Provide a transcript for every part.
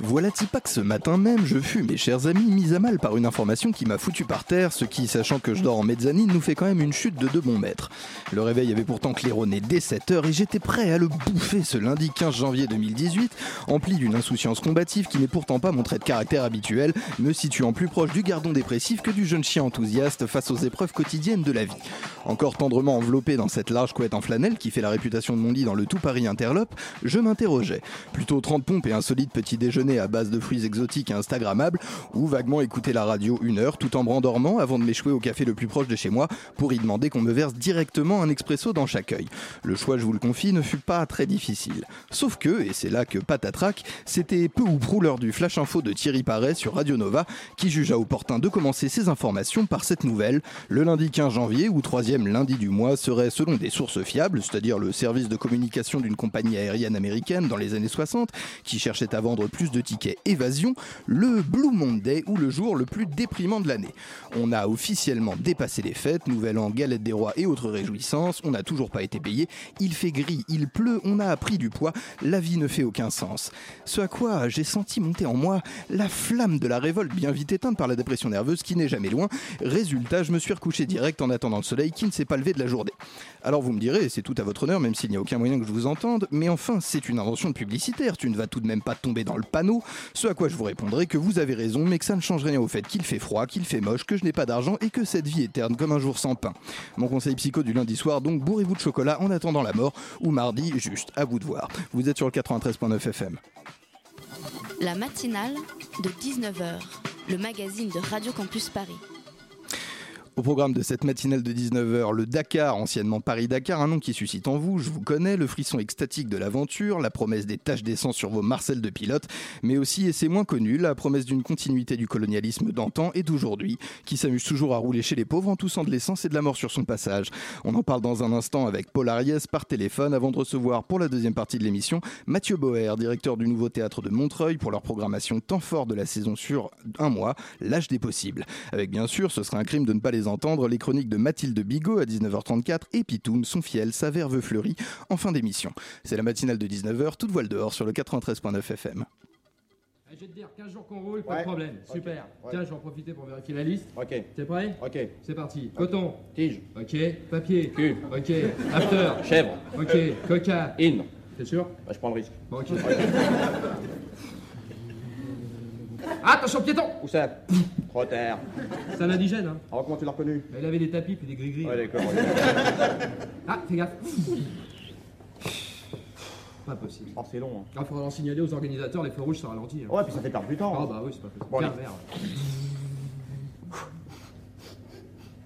Voilà pas que ce matin même, je fus, mes chers amis, mis à mal par une information qui m'a foutu par terre, ce qui, sachant que je dors en mezzanine, nous fait quand même une chute de deux bons mètres. Le réveil avait pourtant claironné dès 7h et j'étais prêt à le bouffer ce lundi 15 janvier 2018, empli d'une insouciance combative qui n'est pourtant pas mon trait de caractère habituel, me situant plus proche du gardon dépressif que du jeune chien enthousiaste face aux épreuves quotidiennes de la vie. Encore tendrement enveloppé dans cette large couette en flanelle qui fait la réputation de mon lit dans le tout Paris interlope, je m'interrogeais. Plutôt 30 pompes et un solide petit déjeuner à base de fruits exotiques et instagrammables, ou vaguement écouter la radio une heure tout en brandormant avant de m'échouer au café le plus proche de chez moi pour y demander qu'on me verse directement un expresso dans chaque œil. Le choix, je vous le confie, ne fut pas très difficile. Sauf que, et c'est là que patatrac, c'était peu ou prou l'heure du flash info de Thierry Paré sur Radio Nova qui jugea opportun de commencer ses informations par cette nouvelle. Le lundi 15 janvier, ou troisième lundi du mois, serait selon des sources fiables, c'est-à-dire le service de communication d'une compagnie aérienne américaine dans les années 60 qui cherchait à vendre plus de tickets évasion, le Blue Monday ou le jour le plus déprimant de l'année. On a officiellement dépassé les fêtes, nouvel an, galette des rois et autres réjouissances, on n'a toujours pas été payé, il fait gris, il pleut, on a appris du poids, la vie ne fait aucun sens. Ce à quoi j'ai senti monter en moi la flamme de la révolte bien vite éteinte par la dépression nerveuse qui n'est jamais loin. Résultat, je me suis recouché direct en attendant le soleil qui ne s'est pas levé de la journée. Alors vous me direz, c'est tout à votre honneur, même s'il n'y a aucun moyen que je vous entende, mais enfin, c'est une invention publicitaire, tu ne vas tout de même pas tomber dans le panneau. Ce à quoi je vous répondrai que vous avez raison, mais que ça ne change rien au fait qu'il fait froid, qu'il fait moche, que je n'ai pas d'argent et que cette vie est comme un jour sans pain. Mon conseil psycho du lundi soir, donc bourrez-vous de chocolat en attendant la mort, ou mardi, juste, à vous de voir. Vous êtes sur le 93.9 FM. La matinale de 19h, le magazine de Radio Campus Paris. Au programme de cette matinale de 19h, le Dakar, anciennement Paris-Dakar, un nom qui suscite en vous, je vous connais, le frisson extatique de l'aventure, la promesse des taches d'essence sur vos marcelles de pilote, mais aussi, et c'est moins connu, la promesse d'une continuité du colonialisme d'antan et d'aujourd'hui, qui s'amuse toujours à rouler chez les pauvres en toussant de l'essence et de la mort sur son passage. On en parle dans un instant avec Paul Ariès par téléphone avant de recevoir pour la deuxième partie de l'émission Mathieu Boer, directeur du nouveau théâtre de Montreuil pour leur programmation temps fort de la saison sur un mois, l'âge des possibles. Avec bien sûr, ce serait un crime de ne pas les entendre les chroniques de Mathilde Bigot à 19h34 et Pitoum, son fiel, sa verve fleurie en fin d'émission. C'est la matinale de 19h, toute voile dehors sur le 93.9 FM. Eh, Je vais te dire, 15 jours qu'on roule, pas de problème. Super. Ouais. Tiens, je vais en profiter pour vérifier la liste. Ok. T'es prêt Ok. C'est parti. Coton. Tige. Ok. Papier. Cul. Ok. After. Chèvre. Ok. Coca. In. T'es sûr Bah, je prends le risque. Bon, ok. Attention, piéton Où ça Trop tard. C'est un indigène, hein. Alors, comment tu l'as reconnu? Il avait des tapis puis des gris-gris. Ouais, d'accord. Ah, fais gaffe. Pas possible. Oh, c'est long. Il faudra en signaler aux organisateurs, les feux rouges, ça ralentit. Hein. Hein. Ouais, puis ça fait perdre du temps. Ah bah oui, c'est pas possible. Bon,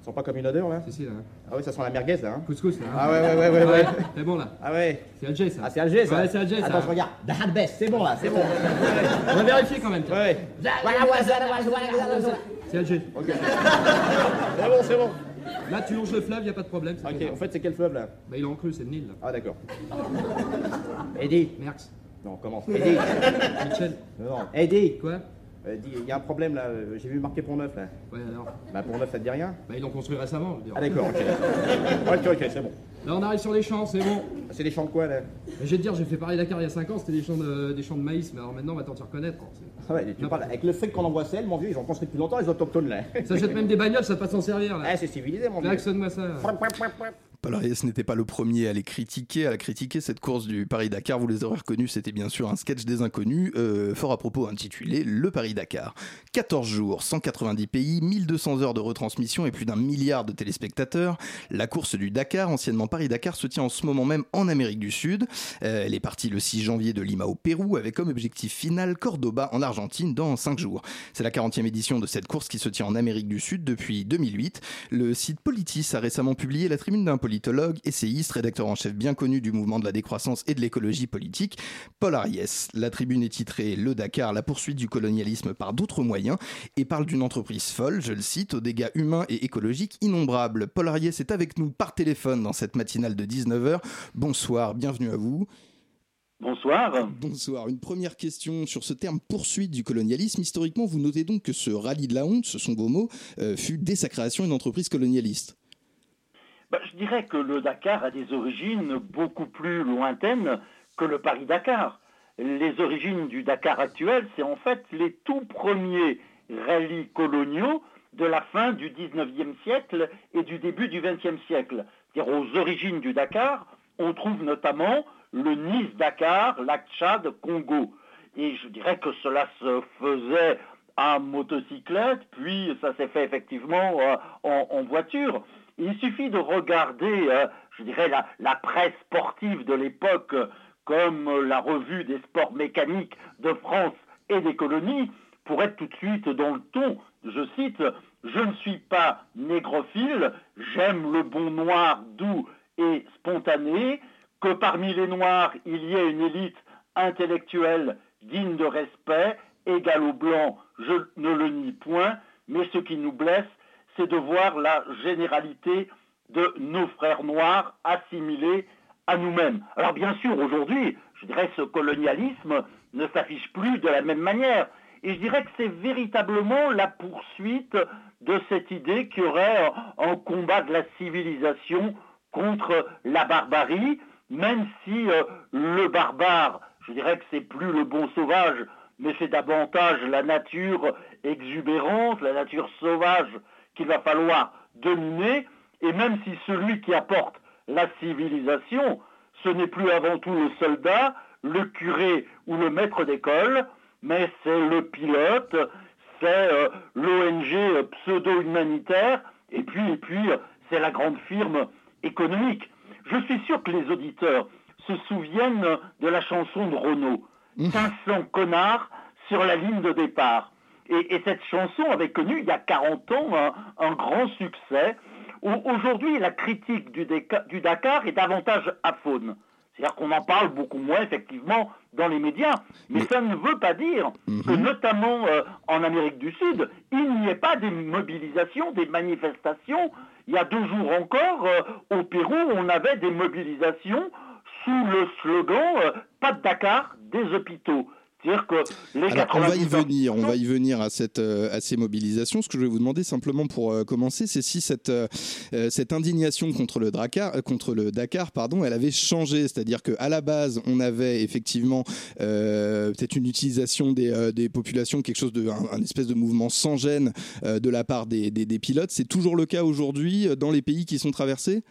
Ils sont pas comme une odeur, là C'est si, là. hein. Ah ouais, ça sent la merguez, là. Hein Couscous, là. hein. ah ouais, ouais, ouais, ouais, ouais. C'est bon, là. Ah ouais. C'est Alger, ça. Ah, c'est Alger, ça Ouais, c'est Alger, ça. Attends, je regarde. Dahanbes, c'est bon, là, c'est bon. On va vérifier quand même. Ouais. C'est Alger. Ok. c'est bon, c'est bon. Là, tu longes le fleuve, y a pas de problème. Ok, bon. en fait, c'est quel fleuve, là Bah, il est en creux, c'est le Nil. Là. Ah, d'accord. Eddie. Merx. Non, commence. Eddie. Michel. Non, non. Eddie. Quoi il y a un problème, là. euh, J'ai vu marqué Pont Neuf, là. Ouais, alors. Bah, Pont Neuf, ça te dit rien Bah, ils l'ont construit récemment, je veux dire. Ah, d'accord, ok. ok, ok, c'est bon. Là, on arrive sur les champs, c'est bon. C'est les champs de quoi, là Mais je vais te dire, j'ai fait Paris-Dakar il y a 5 ans, c'était des champs de, des champs de maïs, mais alors maintenant, on va t'en reconnaître. Ah ouais, tu parles avec le fric qu'on envoie celle, mon vieux, ils ont construit depuis longtemps les autochtones là. Ça jette même des bagnoles, ça peut pas s'en servir, là. Ah, c'est civilisé, mon vieux. Klaxonne-moi ça. Ariès n'était pas le premier à les critiquer, à la critiquer cette course du Paris-Dakar. Vous les aurez reconnus, c'était bien sûr un sketch des inconnus, euh, fort à propos intitulé Le Paris-Dakar. 14 jours, 190 pays, 1200 heures de retransmission et plus d'un milliard de téléspectateurs. La course du Dakar, anciennement Paris-Dakar, se tient en ce moment même en Amérique du Sud. Euh, elle est partie le 6 janvier de Lima au Pérou, avec comme objectif final Cordoba en Argentine dans 5 jours. C'est la 40e édition de cette course qui se tient en Amérique du Sud depuis 2008. Le site Politis a récemment publié la tribune d'un politologue, essayiste, rédacteur en chef bien connu du mouvement de la décroissance et de l'écologie politique, Paul Ariès. La tribune est titrée Le Dakar, la poursuite du colonialisme par d'autres moyens et parle d'une entreprise folle, je le cite, aux dégâts humains et écologiques innombrables. Paul Ariès est avec nous par téléphone dans cette matinale de 19h. Bonsoir, bienvenue à vous. Bonsoir. Bonsoir. Une première question sur ce terme poursuite du colonialisme. Historiquement, vous notez donc que ce rallye de la honte, ce sont vos mots, euh, fut dès sa création une entreprise colonialiste. Bah, je dirais que le Dakar a des origines beaucoup plus lointaines que le Paris-Dakar. Les origines du Dakar actuel, c'est en fait les tout premiers rallyes coloniaux de la fin du 19e siècle et du début du 20e siècle. C'est-à-dire aux origines du Dakar, on trouve notamment le Nice-Dakar, lac Tchad, Congo. Et je dirais que cela se faisait à motocyclette, puis ça s'est fait effectivement euh, en, voiture. Il suffit de regarder, euh, je dirais, la, la, presse sportive de l'époque, comme la revue des sports mécaniques de France et des colonies, pour être tout de suite dans le ton. Je cite, Je ne suis pas négrophile, j'aime le bon noir doux et spontané, que parmi les noirs il y ait une élite intellectuelle digne de respect, égale aux blancs, je ne le nie point, mais ce qui nous blesse, c'est de voir la généralité de nos frères noirs assimilés à nous-mêmes. Alors bien sûr, aujourd'hui, je dirais ce colonialisme ne s'affiche plus de la même manière. Et je dirais que c'est véritablement la poursuite de cette idée qu'il y aurait un combat de la civilisation contre la barbarie, même si euh, le barbare, je dirais que c'est plus le bon sauvage, mais c'est davantage la nature exubérante, la nature sauvage qu'il va falloir dominer, et même si celui qui apporte la civilisation, ce n'est plus avant tout le soldat, le curé ou le maître d'école, mais c'est le pilote, c'est euh, l'ONG pseudo-humanitaire, et puis, et puis c'est la grande firme économique. Je suis sûr que les auditeurs se souviennent de la chanson de Renaud, 500 mmh. connards sur la ligne de départ. Et, cette chanson avait connu il y a 40 ans un, grand succès. Aujourd'hui, la critique du, du Dakar est davantage aphone. C'est-à-dire qu'on en parle beaucoup moins, effectivement, dans les médias. Mais, ça ne veut pas dire mhm. que, notamment euh, en Amérique du Sud, il n'y ait pas des mobilisations, des manifestations. Il y a deux jours encore, euh, au Pérou, on avait des mobilisations sous le slogan euh, Pas de Dakar, des hôpitaux on va y venir, on va y venir à cette euh, à ces mobilisations. Ce que je vais vous demander simplement pour euh, commencer, c'est si cette euh, cette indignation contre le Dakar, contre le Dakar, pardon, elle avait changé. C'est-à-dire que à la base, on avait effectivement peut-être une utilisation des, des, populations, quelque chose de un, espèce de mouvement sans gêne de la part des, des, pilotes. C'est toujours le cas aujourd'hui dans les pays qui sont traversés?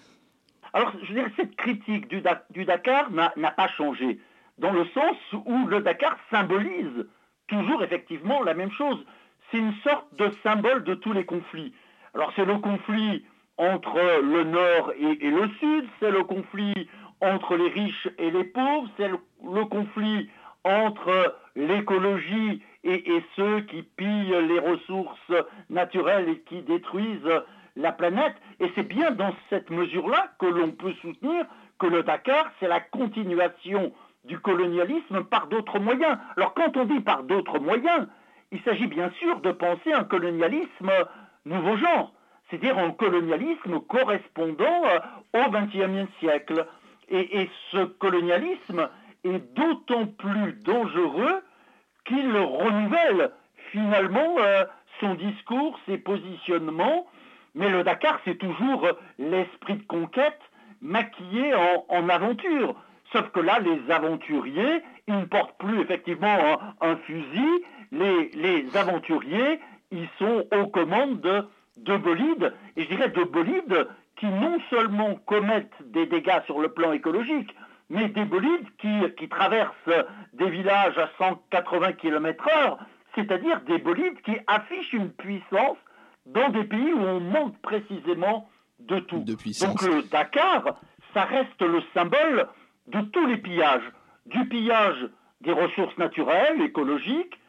Alors, je veux dire, cette critique du, du Dakar n'a pas changé dans le sens où le Dakar symbolise toujours effectivement la même chose. C'est une sorte de symbole de tous les conflits. Alors c'est le conflit entre le nord et, le sud, c'est le conflit entre les riches et les pauvres, c'est le, conflit entre l'écologie et, ceux qui pillent les ressources naturelles et qui détruisent la planète. Et c'est bien dans cette mesure-là que l'on peut soutenir que le Dakar, c'est la continuation du colonialisme par d'autres moyens. Alors quand on dit par d'autres moyens, il s'agit bien sûr de penser un colonialisme nouveau genre, c'est-à-dire un colonialisme correspondant euh, au XXe siècle. Et, ce colonialisme est d'autant plus dangereux qu'il renouvelle finalement euh, son discours, ses positionnements, mais le Dakar, c'est toujours l'esprit de conquête maquillé en aventure. Sauf que là, les aventuriers, ils ne portent plus effectivement un, fusil. Les, aventuriers, ils sont aux commandes de, bolides, et je dirais de bolides qui non seulement commettent des dégâts sur le plan écologique, mais des bolides qui, traversent des villages à 180 km heure, c'est-à-dire des bolides qui affichent une puissance dans des pays où on manque précisément de tout. Donc le Dakar, ça reste le symbole de tous les pillages, du pillage des ressources naturelles, écologiques,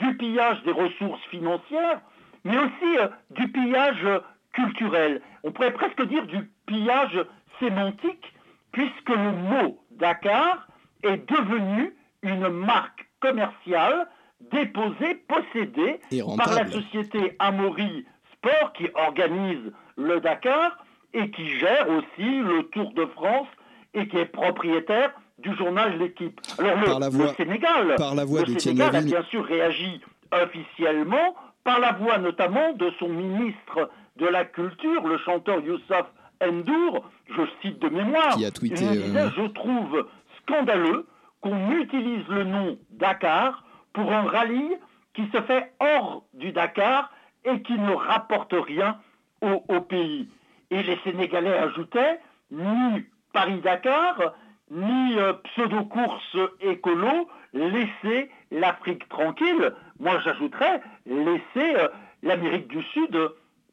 du pillage des ressources financières, mais aussi euh, du pillage culturel. On pourrait presque dire du pillage sémantique, puisque le mot Dakar est devenu une marque commerciale déposée, possédée par la société Amaury Sport qui organise le Dakar et qui gère aussi le Tour de France et qui est propriétaire du journal L'équipe. Alors le, par la voix, Sénégal, par la voix le Sénégal a bien sûr réagi officiellement par la voix notamment de son ministre de la Culture, le chanteur Youssef Endour, je cite de mémoire, Qui a tweeté, il disait, euh, je trouve scandaleux qu'on utilise le nom Dakar pour un rallye qui se fait hors du Dakar et qui ne rapporte rien au, au pays. Et les Sénégalais ajoutaient, ni Paris-Dakar, ni euh, pseudo-course écolo, laissez l'Afrique tranquille. Moi, j'ajouterais, laissez euh, l'Amérique du Sud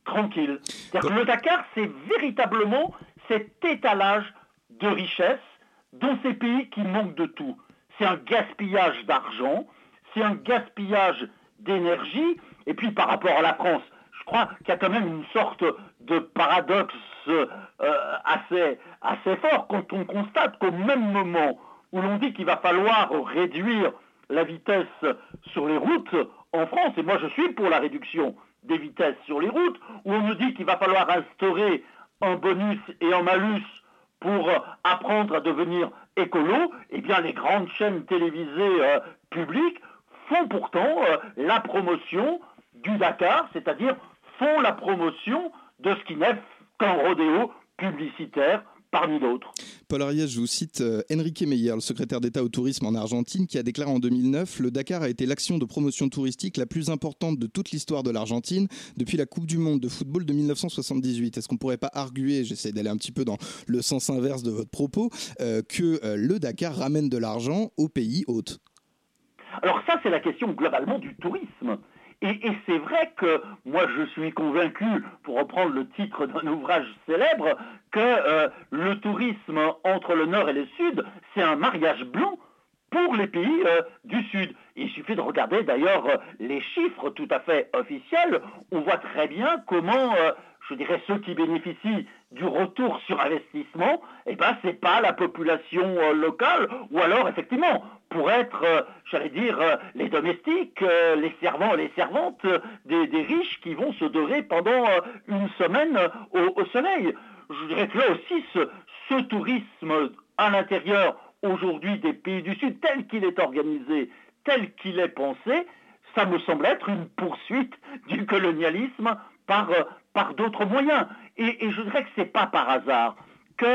tranquille. Que le Dakar, c'est véritablement cet étalage de richesse dans ces pays qui manquent de tout. C'est un gaspillage d'argent, c'est un gaspillage d'énergie, et puis par rapport à la France, crois qu'il y a quand même une sorte de paradoxe euh, assez, assez fort quand on constate qu'au même moment où l'on dit qu'il va falloir réduire la vitesse sur les routes en France, et moi je suis pour la réduction des vitesses sur les routes, où on nous dit qu'il va falloir instaurer un bonus et un malus pour euh, apprendre à devenir écolo, eh bien les grandes chaînes télévisées euh, publiques font pourtant la promotion du Dakar, c'est-à-dire font la promotion de ce qui n'est qu'un rodéo publicitaire parmi d'autres. Paul Ariès, je vous cite euh, Enrique Meyer, le secrétaire d'État au tourisme en Argentine, qui a déclaré en 2009 Le Dakar a été l'action de promotion touristique la plus importante de toute l'histoire de l'Argentine depuis la Coupe du Monde de football de 1978. Est-ce qu'on pourrait pas arguer, j'essaie d'aller un petit peu dans le sens inverse de votre propos, euh, que euh, le Dakar ramène de l'argent au pays hôte Alors ça, c'est la question globalement du tourisme. Et, c'est vrai que moi, je suis convaincu, pour reprendre le titre d'un ouvrage célèbre, que euh, le tourisme entre le Nord et le Sud, c'est un mariage blanc pour les pays euh, du Sud. Il suffit de regarder d'ailleurs euh, les chiffres tout à fait officiels. On voit très bien comment, je dirais, ceux qui bénéficient du retour sur investissement, eh ben, c'est pas la population locale, ou alors, effectivement, pour être, euh, j'allais dire, euh, les domestiques, euh, les servants, les servantes des, riches qui vont se dorer pendant une semaine au, soleil. Je dirais que là aussi, ce, ce tourisme à l'intérieur aujourd'hui des pays du Sud, tel qu'il est organisé, tel qu'il est pensé, ça me semble être une poursuite du colonialisme par, par d'autres moyens. Et, je dirais que c'est pas par hasard que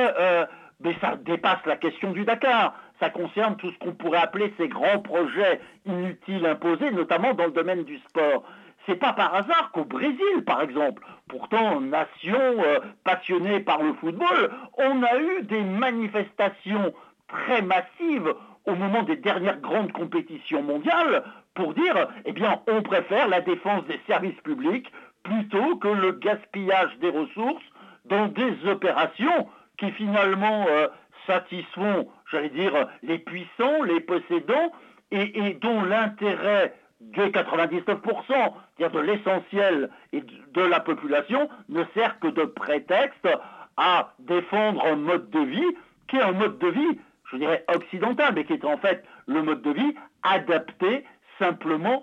ça dépasse la question du Dakar. Ça concerne tout ce qu'on pourrait appeler ces grands projets inutiles imposés, notamment dans le domaine du sport. C'est pas par hasard qu'au Brésil, par exemple, pourtant nation euh, passionnée par le football, on a eu des manifestations très massives au moment des dernières grandes compétitions mondiales pour dire, eh bien, on préfère la défense des services publics plutôt que le gaspillage des ressources dans des opérations qui finalement euh, satisfont, j'allais dire, les puissants, les possédants, et, dont l'intérêt des 99%, c'est-à-dire de l'essentiel et de la population, ne sert que de prétexte à défendre un mode de vie qui est un mode de vie, je dirais, occidental, mais qui est en fait le mode de vie adapté simplement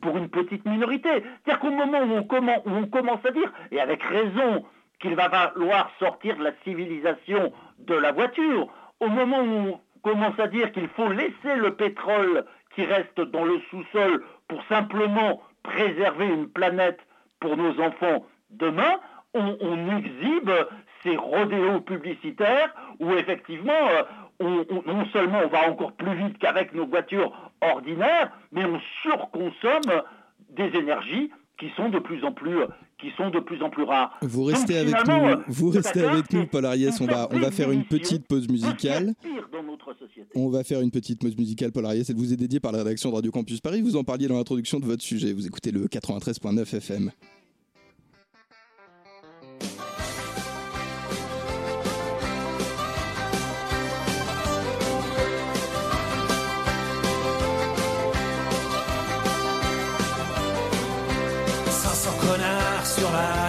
pour une petite minorité. C'est-à-dire qu'au moment où on commence à dire, et avec raison, qu'il va falloir sortir de la civilisation de la voiture, au moment où on commence à dire qu'il faut laisser le pétrole qui reste dans le sous-sol pour simplement préserver une planète pour nos enfants demain, on, exhibe ces rodéos publicitaires où effectivement euh, on, on, non seulement on va encore plus vite qu'avec nos voitures ordinaires, mais on surconsomme des énergies qui sont de plus en plus qui sont de plus en plus rares. Vous restez Donc, avec nous, vous restez avec nous, Paul Ariès. On va, on va faire une petite pause musicale. On va faire une petite pause musicale, Paul Ariès. Elle vous est dédiée par la rédaction de Radio Campus Paris. Vous en parliez dans l'introduction de votre sujet. Vous écoutez le 93.9 FM.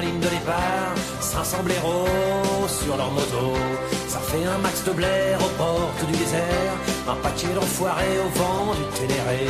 Ligne de départ, 500 blaireaux sur leur moto. Ça fait un max de blaire aux portes du désert, un paquet d'enfoirés au vent du Ténéré.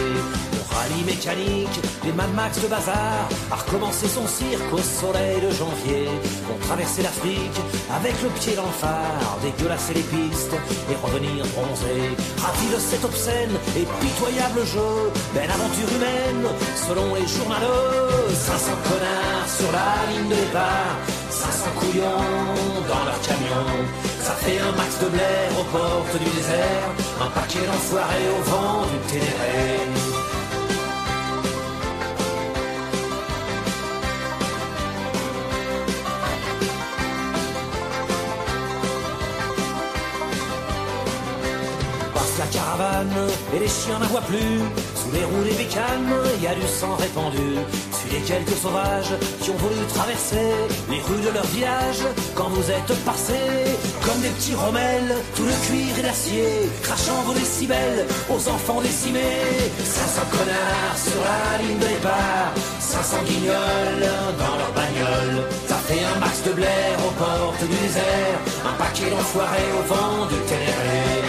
Le Rallye mécanique, les Mad Max de bazar, a recommencé son cirque au soleil de janvier. Vont traverser l'Afrique avec le pied dans le phare, dégueulasser les pistes et revenir bronzé. Ravi de cet obscène et pitoyable jeu, belle aventure humaine, selon les journaux. 500 connards sur la ligne de départ, 500 couillons dans leur camion. Ça fait un max de blaire aux portes du désert, un paquet d'enfoirés au vent du Ténéré. Et les chiens n'en voient plus. Sous les roues des bécanes, il y a du sang répandu. Sur les quelques sauvages qui ont voulu traverser les rues de leur village quand vous êtes passés comme des petits rommels, tout le cuir et l'acier, crachant vos décibels aux enfants décimés. 500 connards sur la ligne de départ, 500 guignols dans leur bagnole. Ça fait un max de blaire aux portes du désert, un paquet d'enfoirés au vent du Ténéré.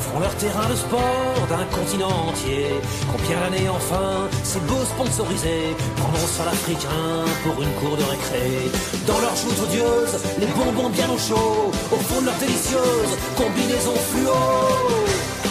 Font leur terrain de sport d'un continent entier. Combien d'années enfin ces beaux sponsorisés prendront sur l'africain pour une cour de récré. Dans leurs joutes odieuses, les bonbons bien au chaud Au fond de leur délicieuse combinaison fluo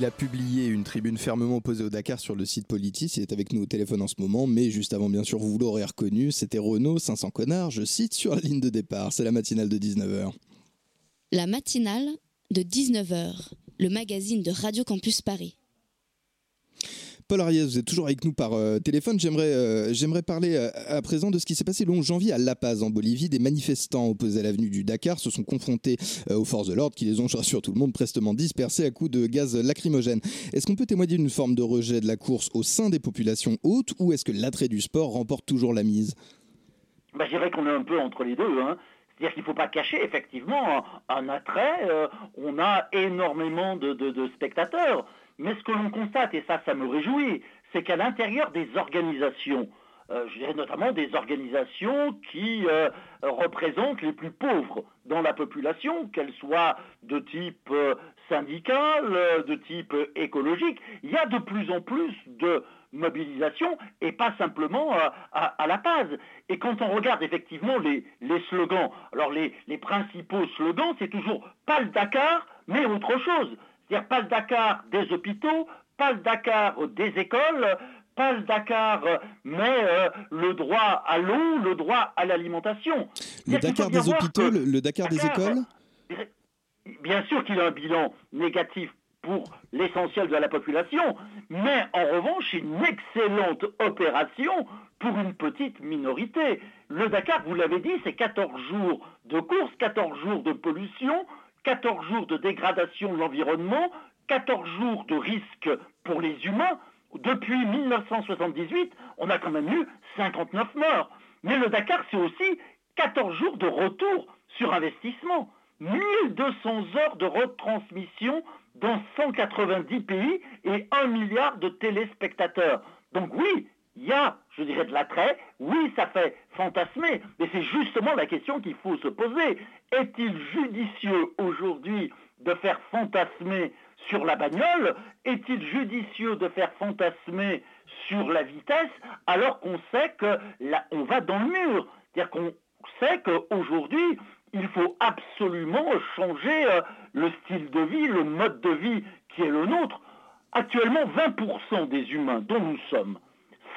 Il a publié une tribune fermement opposée au Dakar sur le site Politis. Il est avec nous au téléphone en ce moment, mais juste avant, bien sûr, vous l'aurez reconnu, c'était Renault 500 connards, je cite, sur la ligne de départ. C'est la matinale de 19h. La matinale de 19h, le magazine de Radio Campus Paris. Paul Ariès, vous êtes toujours avec nous par euh, téléphone. J'aimerais, euh, parler euh, à présent de ce qui s'est passé le 11 janvier à La Paz, en Bolivie. Des manifestants opposés à l'avenue du Dakar se sont confrontés aux forces de l'ordre qui les ont, je rassure tout le monde, prestement dispersés à coups de gaz lacrymogène. Est-ce qu'on peut témoigner d'une forme de rejet de la course au sein des populations hautes ou est-ce que l'attrait du sport remporte toujours la mise? Bah, je dirais qu'on est un peu entre les deux. Hein. C'est-à-dire qu'il ne faut pas cacher effectivement un, attrait. on a énormément de spectateurs. Mais ce que l'on constate, et ça, ça me réjouit, c'est qu'à l'intérieur des organisations, euh, je dirais notamment des organisations qui euh, représentent les plus pauvres dans la population, qu'elles soient de type euh, syndical, de type écologique, il y a de plus en plus de mobilisation et pas simplement à, la Paz. Et quand on regarde effectivement les, les slogans, alors les, les principaux slogans, c'est toujours pas le Dakar, mais autre chose. C'est-à-dire pas le Dakar des hôpitaux, pas le Dakar des écoles, pas le Dakar, mais euh, le droit à l'eau, le droit à l'alimentation. Le Dakar des hôpitaux, le, le Dakar des écoles Bien sûr qu'il a un bilan négatif pour l'essentiel de la population, mais en revanche, une excellente opération pour une petite minorité. Le Dakar, vous l'avez dit, c'est 14 jours de course, 14 jours de pollution, 14 jours de dégradation de l'environnement, 14 jours de risque pour les humains. Depuis 1978, on a quand même eu 59 morts. Mais le Dakar, c'est aussi 14 jours de retour sur investissement, 1200 heures de retransmission dans 190 pays et 1 milliard de téléspectateurs. Donc oui, il y a, je dirais, de l'attrait, oui, ça fait fantasmer, mais c'est justement la question qu'il faut se poser. Est-il judicieux aujourd'hui de faire fantasmer sur la bagnole? Est-il judicieux de faire fantasmer sur la vitesse alors qu'on sait qu'on va dans le mur? C'est-à-dire qu'on sait qu'aujourd'hui, il faut absolument changer euh, le style de vie, le mode de vie qui est le nôtre. Actuellement, 20% des humains dont nous sommes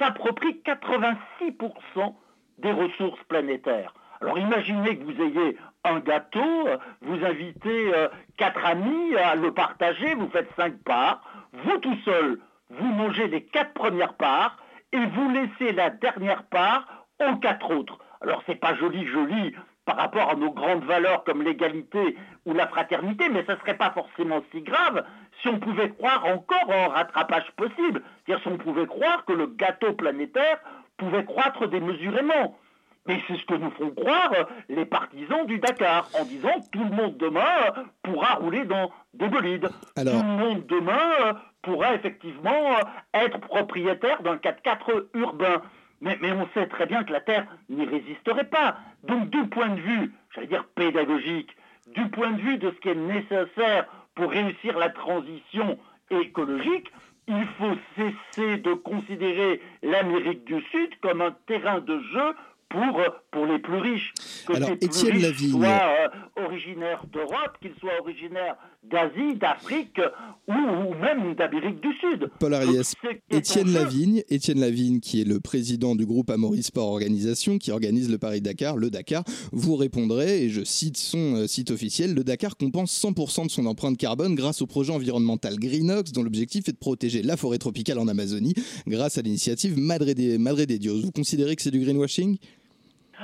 s'approprient 86% des ressources planétaires. Alors imaginez que vous ayez un gâteau, vous invitez euh, quatre amis à le partager, vous faites cinq parts, vous tout seul, vous mangez les quatre premières parts et vous laissez la dernière part aux quatre autres. Alors c'est pas joli joli par rapport à nos grandes valeurs comme l'égalité ou la fraternité, mais ne serait pas forcément si grave si on pouvait croire encore en rattrapage possible. C'est-à-dire si on pouvait croire que le gâteau planétaire pouvait croître démesurément. Mais c'est ce que nous font croire les partisans du Dakar, en disant tout le monde demain pourra rouler dans des bolides. Tout le monde demain pourra effectivement être propriétaire d'un 4x4 urbain. Mais, mais, on sait très bien que la Terre n'y résisterait pas. Donc du point de vue, j'allais dire pédagogique, du point de vue de ce qui est nécessaire pour réussir la transition écologique, il faut cesser de considérer l'Amérique du Sud comme un terrain de jeu pour, pour les plus riches. Que Alors, Étienne Lavigne. soient euh, originaires d'Europe, qu'ils soient originaires d'Asie, d'Afrique ou, même d'Amérique du Sud. Paul Ariès, Étienne Lavigne, Étienne Lavigne, qui est le président du groupe Amaury Sport Organisation, qui organise le Paris-Dakar, le Dakar, vous répondrez, et je cite son euh, site officiel, le Dakar compense 100% de son empreinte carbone grâce au projet environnemental Greenox, dont l'objectif est de protéger la forêt tropicale en Amazonie, grâce à l'initiative Madre de, Madre de Dios. Vous considérez que c'est du greenwashing?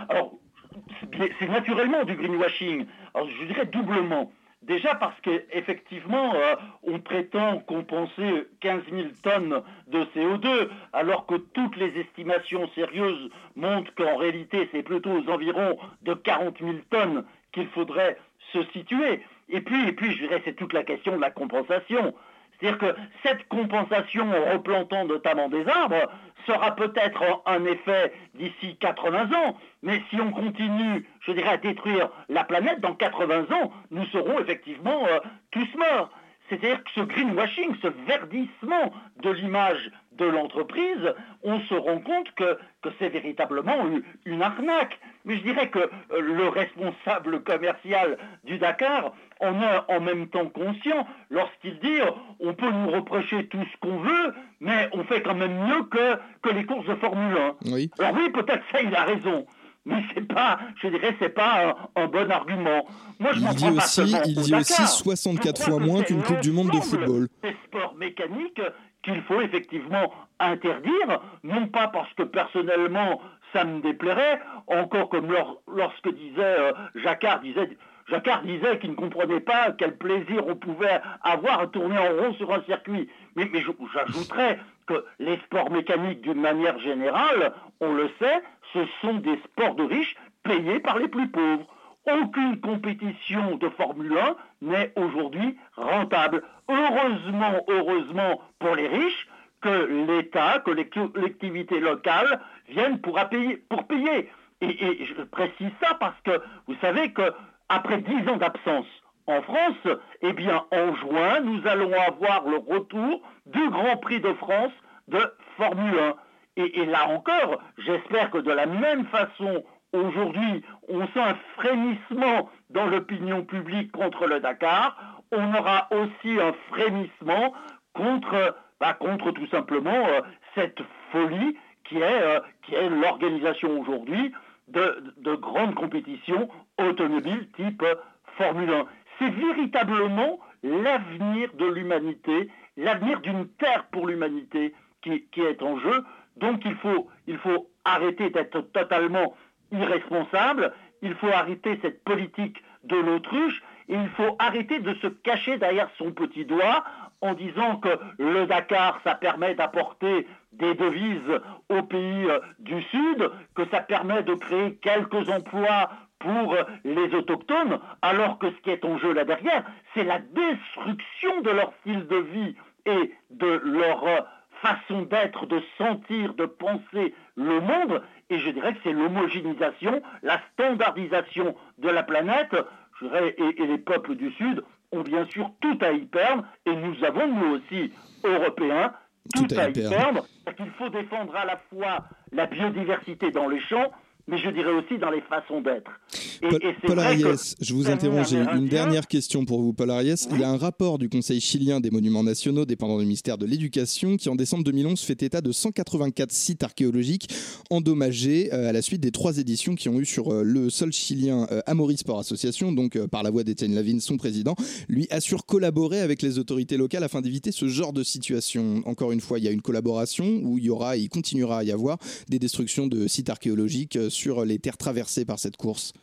Alors, c'est naturellement du greenwashing. Alors, je dirais doublement. Déjà parce qu'effectivement, euh, on prétend compenser 15 000 tonnes de CO2, alors que toutes les estimations sérieuses montrent qu'en réalité, c'est plutôt aux environs de 40 000 tonnes qu'il faudrait se situer. Et puis, et puis je dirais, c'est toute la question de la compensation. C'est-à-dire que cette compensation en replantant notamment des arbres sera peut-être un effet d'ici 80 ans, mais si on continue, je dirais, à détruire la planète, dans 80 ans, nous serons effectivement euh, tous morts. C'est-à-dire que ce greenwashing, ce verdissement de l'image de l'entreprise, on se rend compte que, c'est véritablement une, arnaque. Mais je dirais que euh, le responsable commercial du Dakar en est en même temps conscient lorsqu'il dit on peut nous reprocher tout ce qu'on veut, mais on fait quand même mieux que, que les courses de Formule 1. Oui. Alors oui, peut-être ça, il a raison mais c'est pas, je dirais, c'est pas un, bon argument. Moi, je il dit aussi, il dit aussi 64 fois moins qu'une Coupe du Monde de football. Ces sports mécaniques qu'il faut effectivement interdire, non pas parce que personnellement ça me déplairait, encore comme lorsque disait euh, Jacquard disait Jacquard disait qu'il ne comprenait pas quel plaisir on pouvait avoir à tourner en rond sur un circuit. Mais, mais j'ajouterais que les sports mécaniques, d'une manière générale, on le sait, ce sont des sports de riches payés par les plus pauvres. Aucune compétition de Formule 1 n'est aujourd'hui rentable. Heureusement, heureusement pour les riches, que l'État, que les collectivités locales viennent pour, payer. Et, je précise ça parce que vous savez que après dix ans d'absence en France, eh bien en juin, nous allons avoir le retour du Grand Prix de France de Formule 1. Et, là encore, j'espère que de la même façon, aujourd'hui, on sent un frémissement dans l'opinion publique contre le Dakar, on aura aussi un frémissement contre, bah, contre tout simplement euh, cette folie qui est, euh, qui est l'organisation aujourd'hui de, de, grandes compétitions automobiles type Formule 1. C'est véritablement l'avenir de l'humanité, l'avenir d'une terre pour l'humanité qui, qui, est en jeu. Donc il faut, il faut arrêter d'être totalement irresponsable, il faut arrêter cette politique de l'autruche, et il faut arrêter de se cacher derrière son petit doigt en disant que le Dakar, ça permet d'apporter des devises aux pays euh, du Sud, que ça permet de créer quelques emplois pour euh, les autochtones, alors que ce qui est en jeu là derrière, c'est la destruction de leur style de vie et de leur euh, façon d'être, de sentir, de penser le monde, et je dirais que c'est l'homogénéisation, la standardisation de la planète, je dirais, et, et, les peuples du Sud ont bien sûr tout à y perdre, et nous avons, nous aussi, Européens, tout, tout à, à, y perdre. perdre. Il faut défendre à la fois la biodiversité dans les champs, mais je dirais aussi dans les façons d'être. Paul, Ariès, je vous interromps, j'ai une dernière question pour vous, Paul Ariès. Oui. Il y a un rapport du Conseil chilien des monuments nationaux dépendant du ministère de l'Éducation qui, en décembre 2011, fait état de 184 sites archéologiques endommagés euh, à la suite des trois éditions qui ont eu sur euh, le sol chilien euh, Amaury Sport Association, donc euh, par la voix d'Étienne Lavigne, son président, lui assure collaborer avec les autorités locales afin d'éviter ce genre de situation. Encore une fois, il y a une collaboration où il y aura et il continuera à y avoir des destructions de sites archéologiques sur les terres traversées par cette course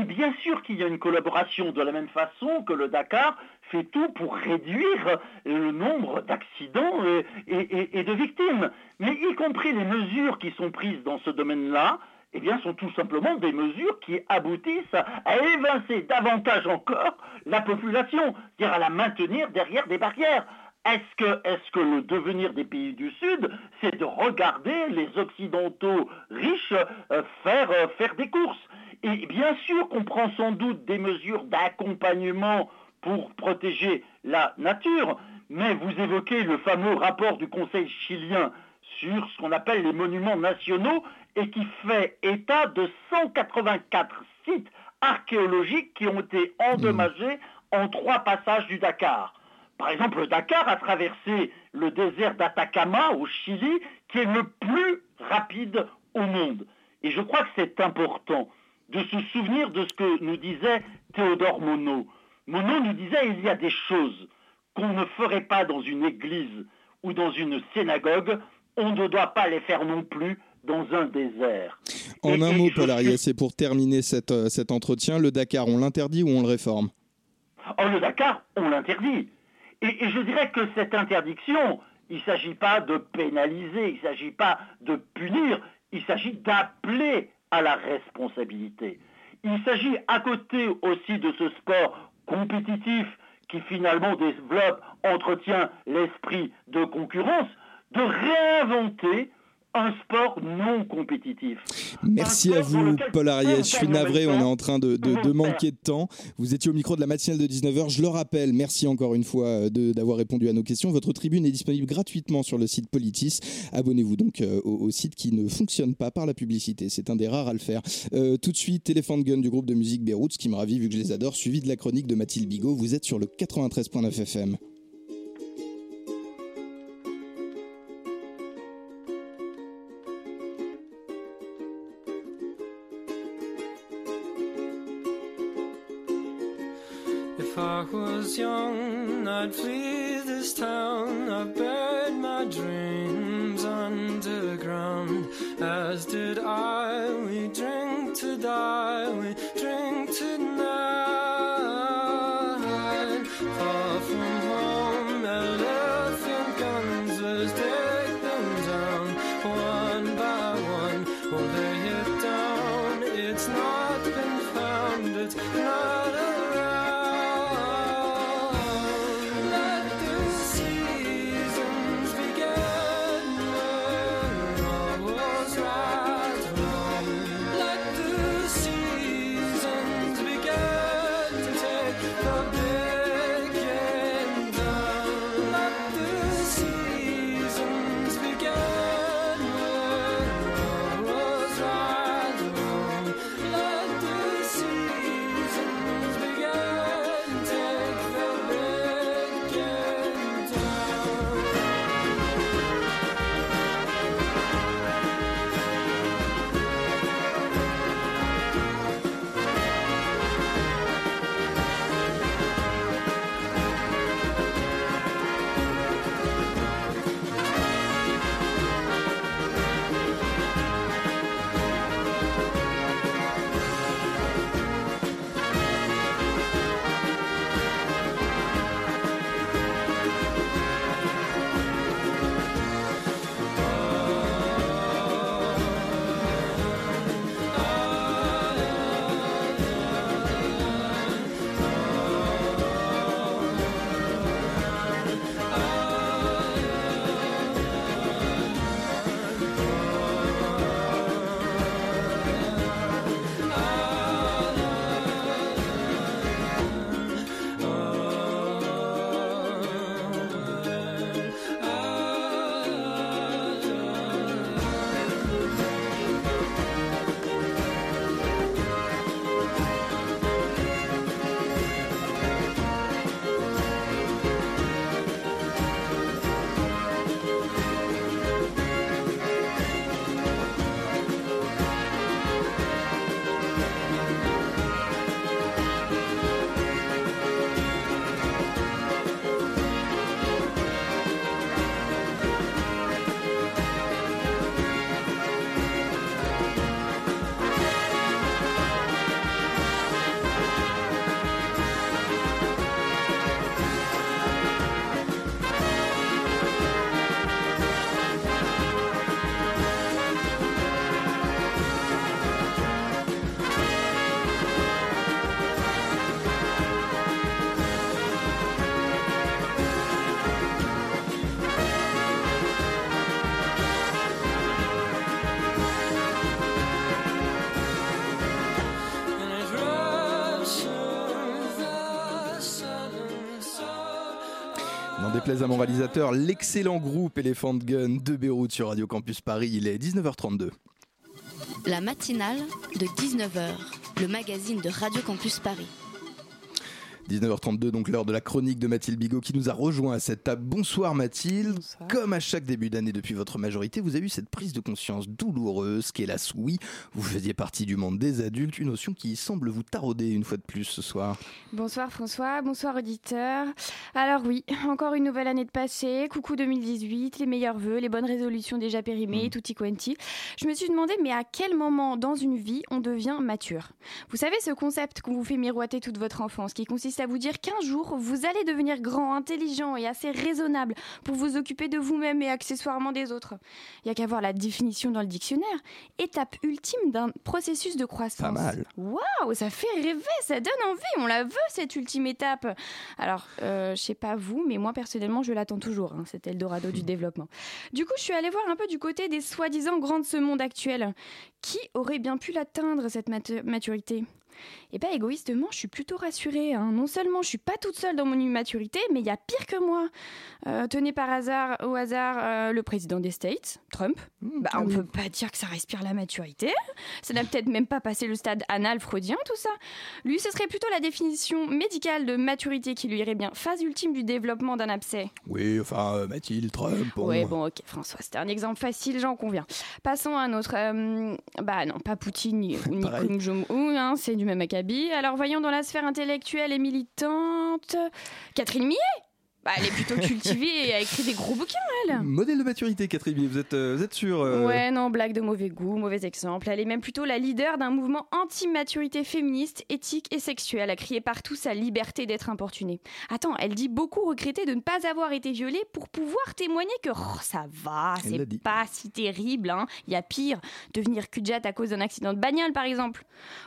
bien sûr qu'il y a une collaboration de la même façon que le Dakar fait tout pour réduire le nombre d'accidents et, et, et, de victimes. Mais y compris les mesures qui sont prises dans ce domaine-là, eh bien, sont tout simplement des mesures qui aboutissent à évincer davantage encore la population, c'est-à-dire à la maintenir derrière des barrières. Est-ce que, le devenir des pays du Sud, c'est de regarder les Occidentaux riches euh, faire, euh, faire des courses? Et bien sûr qu'on prend sans doute des mesures d'accompagnement pour protéger la nature, mais vous évoquez le fameux rapport du Conseil chilien sur ce qu'on appelle les monuments nationaux et qui fait état de 184 sites archéologiques qui ont été endommagés en trois passages du Dakar. Par exemple, le Dakar a traversé le désert d'Atacama au Chili, qui est le plus rapide au monde. Et je crois que c'est important de se souvenir de ce que nous disait Théodore Monod. Monod nous disait il y a des choses qu'on ne ferait pas dans une église ou dans une synagogue, on ne doit pas les faire non plus dans un désert. En et, un mot, Paul Ariès, et pour terminer cette, euh, cet entretien, le Dakar, on l'interdit ou on le réforme? Oh, le Dakar, on l'interdit. Et, je dirais que cette interdiction, il ne s'agit pas de pénaliser, il ne s'agit pas de punir, il s'agit d'appeler à la responsabilité. Il s'agit à côté aussi de ce sport compétitif qui finalement développe, entretient l'esprit de concurrence, de réinventer un sport non compétitif. Merci à vous, Paul Ariès. Je suis navré, on est en train de, de, de, manquer de temps. Vous étiez au micro de la matinale de 19h. Je le rappelle, merci encore une fois euh, d'avoir répondu à nos questions. Votre tribune est disponible gratuitement sur le site Politis. Abonnez-vous donc euh, au, au, site qui ne fonctionne pas par la publicité. C'est un des rares à le faire. Euh, tout de suite, Téléphone Gun du groupe de musique Beyrouth, ce qui me ravit vu que je les adore, suivi de la chronique de Mathilde Bigot. Vous êtes sur le 93.9 FM. Was young, I'd flee this town. I buried my dreams underground. As did I, we drink to die, we drink tonight. Déplaise à mon réalisateur, l'excellent groupe Elephant Gun de Beyrouth sur Radio Campus Paris. Il est 19h32. La matinale de 19h, le magazine de Radio Campus Paris. 19h32, donc l'heure de la chronique de Mathilde Bigot qui nous a rejoint à cette table. Bonsoir Mathilde. Bonsoir. Comme à chaque début d'année depuis votre majorité, vous avez eu cette prise de conscience douloureuse qu'hélas oui, vous faisiez partie du monde des adultes, une notion qui semble vous tarauder une fois de plus ce soir. Bonsoir François, bonsoir auditeurs. Alors oui, encore une nouvelle année de passé, coucou 2018, les meilleurs vœux, les bonnes résolutions déjà périmées, tutti quanti. Je me suis demandé mais à quel moment dans une vie on devient mature? Vous savez ce concept qu'on vous fait miroiter toute votre enfance qui consiste à vous dire qu'un jour vous allez devenir grand, intelligent et assez raisonnable pour vous occuper de vous-même et accessoirement des autres. Il y a qu'à voir la définition dans le dictionnaire. Étape ultime d'un processus de croissance. Pas mal. Waouh, ça fait rêver, ça donne envie, on la veut cette ultime étape. Alors, euh, je sais pas vous, mais moi personnellement, je l'attends toujours, hein, cet Eldorado du développement. Du coup, je suis allée voir un peu du côté des soi-disant grands de ce monde actuel. Qui aurait bien pu l'atteindre, cette matu- maturité? Et bien égoïstement, je suis plutôt rassurée. hein. Non seulement je suis pas toute seule dans mon immaturité, mais il y a pire que moi. Euh, tenez par hasard, au hasard, euh, le président des States, Trump. Bah, on peut pas dire que ça respire la maturité. Ça n'a peut-être même pas passé le stade anal freudien, tout ça. Lui, ce serait plutôt la définition médicale de maturité qui lui irait bien. Phase ultime du développement d'un abcès. Oui, enfin euh, Mathilde, Trump, bon. Ouais, bon, ok, François, c'était un exemple facile, j'en conviens. Passons à un autre. euh, bah non, pas Poutine ni, ni. Kim Jong-un, hein, c'est du même acabit. Alors voyons dans la sphère intellectuelle et militante. Catherine Millet bah, Elle est plutôt cultivée et a écrit des gros bouquins, elle. Modèle de maturité, Catherine, vous êtes, euh, vous êtes sûr euh, Ouais, non, blague de mauvais goût, mauvais exemple. Elle est même plutôt la leader d'un mouvement anti-maturité féministe, éthique et sexuelle, à crier partout sa liberté d'être importunée. Attends, elle dit beaucoup regretter de ne pas avoir été violée pour pouvoir témoigner que oh, ça va, c'est pas si terrible, hein. Il y a pire, devenir cul à cause d'un accident de bagnole par exemple.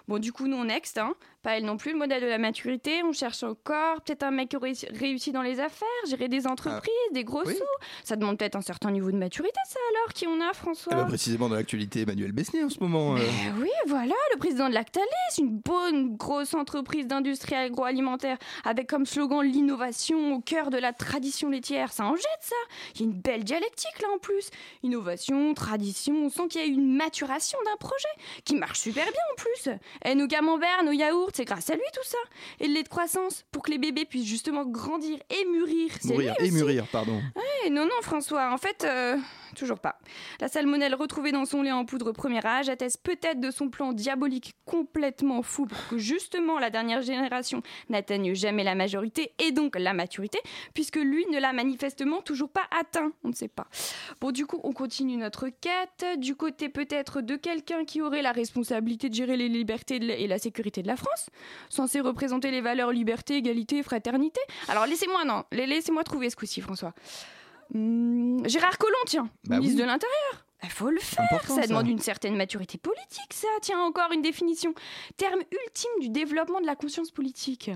Bon, du coup, non, next, hein. Pas elle non plus, le modèle de la maturité, on cherche encore, peut-être un mec qui aurait réussi dans les affaires, gérer des entreprises, des gros oui. sous. Ça demande peut-être un certain niveau de maturité, ça alors, qui on a, François Eh ben, précisément dans l'actualité, Emmanuel Besnier en ce moment. euh. eh oui, voilà, le président de Lactalis, une bonne grosse entreprise d'industrie agroalimentaire avec comme slogan l'innovation au cœur de la tradition laitière. Ça en jette, ça. Il y a une belle dialectique là en plus. Innovation, tradition, on sent qu'il y a une maturation d'un projet qui marche super bien en plus. Et nos camemberts, nos yaourts, c'est grâce à lui tout ça. Et le lait de croissance pour que les bébés puissent justement grandir et mûrir. Mourir et mûrir, pardon. Eh, non, non, François, en fait, euh, toujours pas. La salmonelle retrouvée dans son lait en poudre premier âge atteste peut-être de son plan diabolique complètement fou pour que justement la dernière génération n'atteigne jamais la majorité et donc la maturité, puisque lui ne l'a manifestement toujours pas atteint. On ne sait pas. Bon, du coup, on continue notre quête du côté peut-être de quelqu'un qui aurait la responsabilité de gérer les libertés et la sécurité de la France, censé représenter les valeurs liberté, égalité, fraternité. Alors laissez-moi, non, laissez-moi trouver ce coup-ci, François. Hmm, Gérard Collomb, tiens, Bah ministre oui. de l'Intérieur. Il faut le faire. Important, ça, ça. demande une certaine maturité politique, ça. Tiens, encore une définition. Terme ultime du développement de la conscience politique.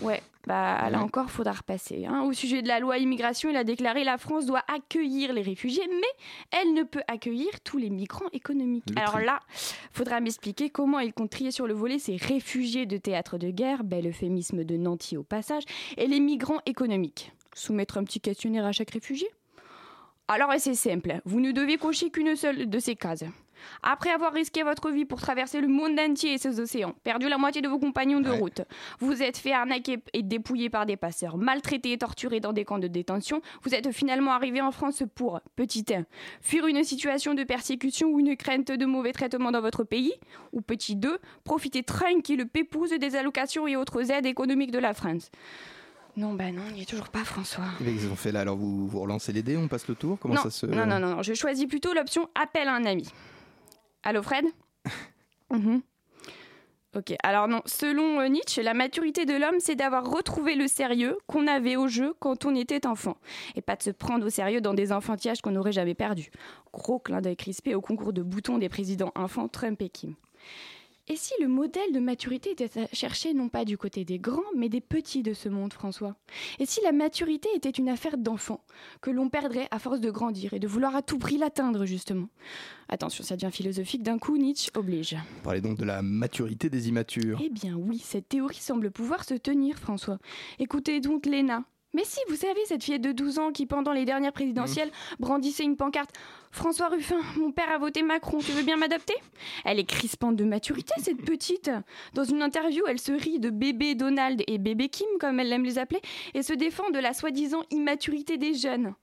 Ouais, bah là encore, faudra repasser. hein. Au sujet de la loi immigration, il a déclaré la France doit accueillir les réfugiés, mais elle ne peut accueillir tous les migrants économiques. Le Alors là, faudra m'expliquer comment il compte trier sur le volet ces réfugiés de théâtre de guerre, bel euphémisme de Nanty au passage, et les migrants économiques. Soumettre un petit questionnaire à chaque réfugié alors, c'est simple, vous ne devez cocher qu'une seule de ces cases. Après avoir risqué votre vie pour traverser le monde entier et ses océans, perdu la moitié de vos compagnons de Ouais. route, vous êtes fait arnaquer et dépouiller par des passeurs, maltraité et torturé dans des camps de détention, vous êtes finalement arrivé en France pour, petit 1, fuir une situation de persécution ou une crainte de mauvais traitement dans votre pays, ou petit 2, profiter tranquille pépouse des allocations et autres aides économiques de la France. Non, bah non, il n'y est toujours pas, François. Qu'est-ce qu'ils ont fait là Alors vous, vous relancez les dés, on passe le tour Comment non, ça se. non, non, non, je choisis plutôt l'option appel à un ami. Allô Fred Mhm. Ok, alors non, selon euh, Nietzsche, la maturité de l'homme, c'est d'avoir retrouvé le sérieux qu'on avait au jeu quand on était enfant, et pas de se prendre au sérieux dans des enfantillages qu'on n'aurait jamais perdus. Gros clin d'œil crispé au concours de boutons des présidents enfants Trump et Kim. Et si le modèle de maturité était à chercher non pas du côté des grands, mais des petits de ce monde, François? Et si la maturité était une affaire d'enfant, que l'on perdrait à force de grandir et de vouloir à tout prix l'atteindre, justement? Attention, ça devient philosophique d'un coup, Nietzsche oblige. Vous parlez donc de la maturité des immatures. Eh bien oui, cette théorie semble pouvoir se tenir, François. Écoutez donc Léna, Mais si, vous savez, cette fillette de 12 ans qui, pendant les dernières présidentielles, brandissait une pancarte François Ruffin, mon père a voté Macron, tu veux bien m'adopter? Elle est crispante de maturité, cette petite. Dans une interview, elle se rit de bébé Donald et bébé Kim, comme elle aime les appeler, et se défend de la soi-disant immaturité des jeunes.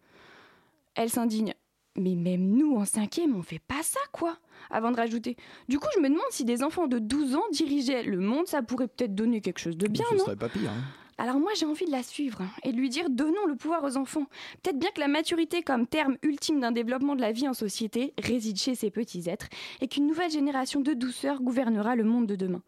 Elle s'indigne. Mais même nous, en cinquième, on fait pas ça, quoi Avant de rajouter. Du coup, je me demande si des enfants de 12 ans dirigeaient le monde, ça pourrait peut-être donner quelque chose de bien, Ce non? serait pas pire. hein. Alors moi j'ai envie de la suivre et de lui dire donnons le pouvoir aux enfants. Peut-être bien que la maturité comme terme ultime d'un développement de la vie en société réside chez ces petits êtres et qu'une nouvelle génération de douceur gouvernera le monde de demain.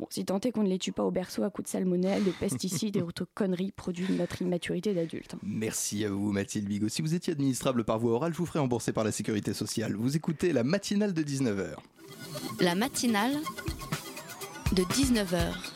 Bon, si tant est qu'on ne les tue pas au berceau à coups de salmonelle, de pesticides et autres conneries produits de notre immaturité d'adulte. hein. Merci à vous Mathilde Bigot. Si vous étiez administrable par voie orale, je vous ferai rembourser par la sécurité sociale. Vous écoutez la matinale de 19h. La matinale de 19h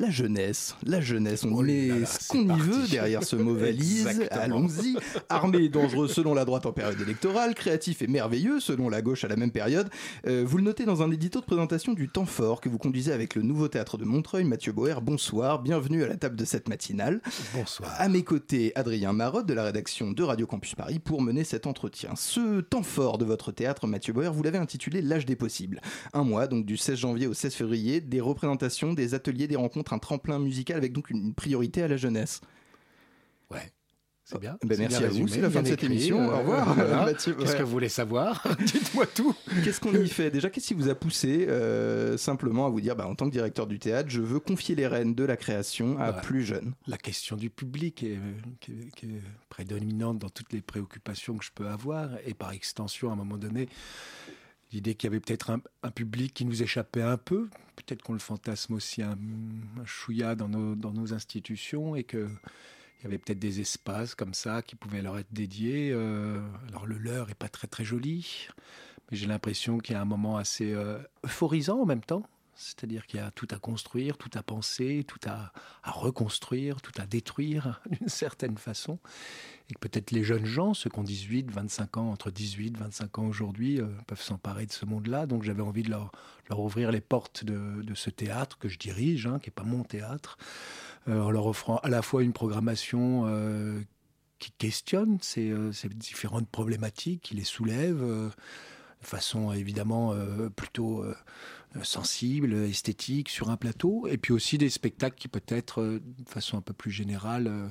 La jeunesse, la jeunesse, on Oh met là, ce qu'on y veut derrière ce mot valise. Allons-y. Armé et dangereux selon la droite en période électorale, créatif et merveilleux selon la gauche à la même période. Euh, vous le notez dans un édito de présentation du temps fort que vous conduisez avec le nouveau théâtre de Montreuil. Mathieu Boer, bonsoir, bienvenue à la table de cette matinale. Bonsoir. À mes côtés, Adrien Marotte de la rédaction de Radio Campus Paris pour mener cet entretien. Ce temps fort de votre théâtre, Mathieu Boer, vous l'avez intitulé L'âge des possibles. Un mois, donc du 16 janvier au 16 février, des représentations, des ateliers, des rencontres, un tremplin musical avec donc une priorité à la jeunesse. Ouais. C'est bien. Ben, merci bien à vous, c'est la fin de cette écrit, émission. euh, Au revoir, voilà. Mathieu Qu'est-ce que vous voulez savoir Dites-moi tout. Qu'est-ce qu'on y fait? Déjà, qu'est-ce qui vous a poussé euh, simplement à vous dire, bah, en tant que directeur du théâtre, je veux confier les rênes de la création à plus jeunes? La question du public est, qui est- qui est prédominante dans toutes les préoccupations que je peux avoir. Et par extension, à un moment donné, l'idée qu'il y avait peut-être un, public qui nous échappait un peu. Peut-être qu'on le fantasme aussi un, un chouïa dans nos, dans nos institutions et que il y avait peut-être des espaces comme ça qui pouvaient leur être dédiés. euh, alors le leur est pas très très joli, mais j'ai l'impression qu'il y a un moment assez euh, euphorisant en même temps. C'est-à-dire qu'il y a tout à construire, tout à penser, tout à, à reconstruire, tout à détruire d'une certaine façon. Et que peut-être les jeunes gens, ceux qui ont 18, 25 ans, entre 18, 25 ans aujourd'hui, euh, peuvent s'emparer de ce monde-là. Donc j'avais envie de leur, leur ouvrir les portes de, de ce théâtre que je dirige, hein, qui n'est pas mon théâtre, euh, en leur offrant à la fois une programmation euh, qui questionne ces, ces différentes problématiques, qui les soulève de façon évidemment plutôt euh, sensible, esthétique, sur un plateau, et puis aussi des spectacles qui peut-être, euh, de façon un peu plus générale, euh,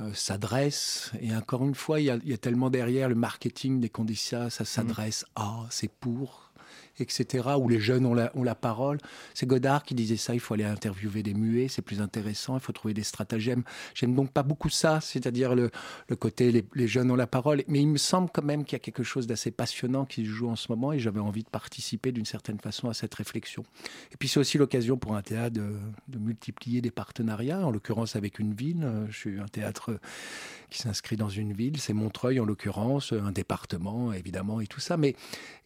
euh, s'adressent. Et encore une fois, il y, a, il y a tellement derrière le marketing des conditions, ça s'adresse à, c'est pour, etc., où les jeunes ont la, parole. C'est Godard qui disait ça, il faut aller interviewer des muets, c'est plus intéressant, il faut trouver des stratagèmes. J'aime donc pas beaucoup ça, c'est-à-dire le, côté les, jeunes ont la parole, mais il me semble quand même qu'il y a quelque chose d'assez passionnant qui se joue en ce moment et j'avais envie de participer d'une certaine façon à cette réflexion. Et puis c'est aussi l'occasion pour un théâtre de, de multiplier des partenariats, en l'occurrence avec une ville. Je suis un théâtre qui s'inscrit dans une ville, c'est Montreuil en l'occurrence, un département évidemment et tout ça. Mais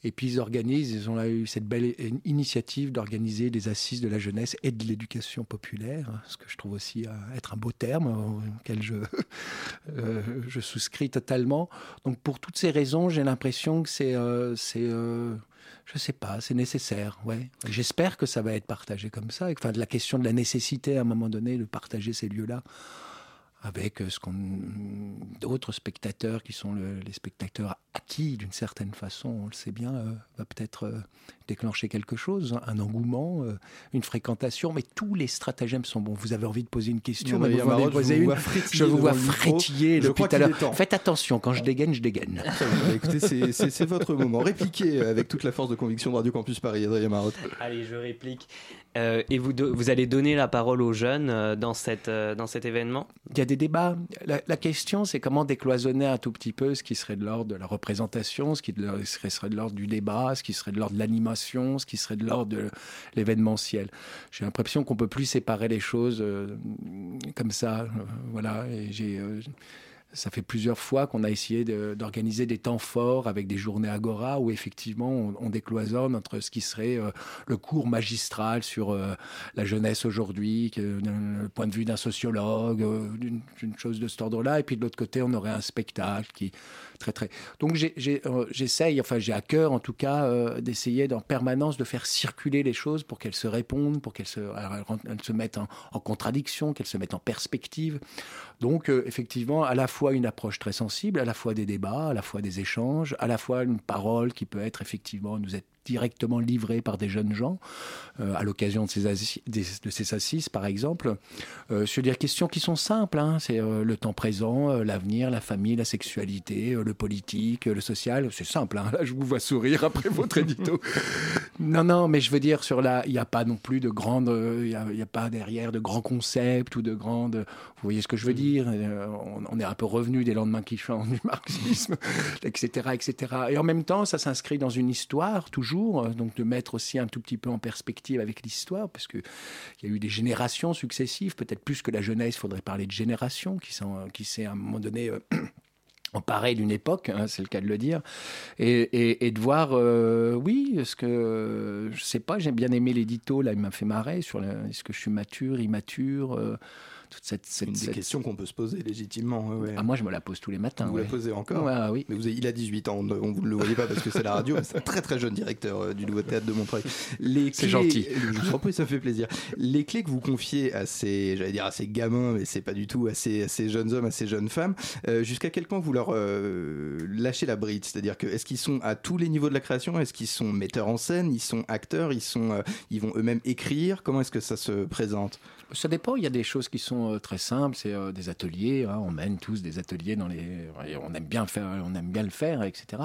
et puis ils organisent, ils ont eu cette belle initiative d'organiser des assises de la jeunesse et de l'éducation populaire, hein, ce que je trouve aussi euh, être un beau terme euh, auquel je euh, je souscris totalement. Donc pour toutes ces raisons, j'ai l'impression que c'est euh, je sais pas, c'est nécessaire, ouais. J'espère que ça va être partagé comme ça. et que, Enfin, la question de la nécessité à un moment donné de partager ces lieux-là avec euh, ce qu'on d'autres spectateurs qui sont le- les spectateurs acquis d'une certaine façon, on le sait bien, euh, va peut-être euh, déclencher quelque chose, un engouement, euh, une fréquentation, mais tous les stratagèmes sont bons. Vous avez envie de poser une question, Non, mais vous en Marotte, poser je vous une. vois frétiller Je vous vois frétiller depuis crois tout à l'heure. Faites attention, quand je dégaine, je dégaine. Bah, écoutez, c'est- votre moment. Répliquez avec toute la force de conviction de Radio Campus Paris, Adrien Marotte. Allez, je réplique. Euh, et vous, do- vous allez donner la parole aux jeunes euh, dans, cette, euh, dans cet événement? Il y a des débats. La, la question, c'est comment décloisonner un tout petit peu ce qui serait de l'ordre de la représentation, ce qui de serait de l'ordre du débat, ce qui serait de l'ordre de l'animation, ce qui serait de l'ordre de l'événementiel. J'ai l'impression qu'on peut plus séparer les choses euh, comme ça. euh, voilà. Euh, ça fait plusieurs fois qu'on a essayé d'organiser des temps forts avec des journées Agora où effectivement on, on décloisonne entre ce qui serait le cours magistral sur la jeunesse aujourd'hui, le point de vue d'un sociologue, d'une chose de cet ordre-là, et puis de l'autre côté on aurait un spectacle qui très très. Donc euh, j'essaye, enfin j'ai à cœur en tout cas euh, d'essayer en permanence de faire circuler les choses pour qu'elles se répondent, pour qu'elles se, mettent en, en contradiction, qu'elles se mettent en perspective. Donc euh, effectivement, à la fois une approche très sensible, à la fois des débats, à la fois des échanges, à la fois une parole qui peut être effectivement nous être directement livrée par des jeunes gens euh, à l'occasion de ces, de assises par exemple euh, sur des questions qui sont simples hein. c'est euh, le temps présent euh, l'avenir la famille la sexualité le politique le social c'est simple hein. là je vous vois sourire après votre édito non non mais je veux dire sur la il n'y a pas non plus de grandes il n'y a, pas derrière de grands concepts ou de grandes vous voyez ce que je veux dire Euh, on, on est un peu revenu des lendemains qui chantent du marxisme etc., etc. Et en même temps, ça s'inscrit dans une histoire, toujours, euh, donc de mettre aussi un tout petit peu en perspective avec l'histoire, parce qu'il y a eu des générations successives, peut-être plus que la jeunesse, il faudrait parler de générations qui sont, qui s'est à un moment donné... euh, emparé d'une époque, hein, c'est le cas de le dire, et, de voir, euh, oui, est-ce que, je sais pas, j'ai bien aimé l'édito, là, il m'a fait marrer, sur est-ce que je suis mature, immature, euh, toute cette... cette, Une des cette- questions qu'on peut se poser légitimement. ouais, ouais. Ah, moi, je me la pose tous les matins. Vous la posez encore ah oui. Mais vous avez- il a 18 ans, on, vous ne le voyez pas parce que c'est la radio, mais c'est un très très jeune directeur euh, du Nouveau Théâtre de Montreuil. Les C'est clés- gentil. Je vous en prie, ça fait plaisir. Les clés que vous confiez à ces, j'allais dire à ces gamins, mais c'est pas du tout à ces, à ces jeunes hommes, à ces jeunes femmes, euh, jusqu'à quel point vous leur euh, lâchez la bride? C'est-à-dire que est-ce qu'ils sont à tous les niveaux de la création? Est-ce qu'ils sont metteurs en scène? Ils sont acteurs? Ils sont, ils vont eux-mêmes écrire? Comment est-ce que ça se présente? Ça dépend. Il y a des choses qui sont euh, très simples. C'est euh, des ateliers. hein. On mène tous des ateliers dans les. On aime bien faire. On aime bien le faire, etc.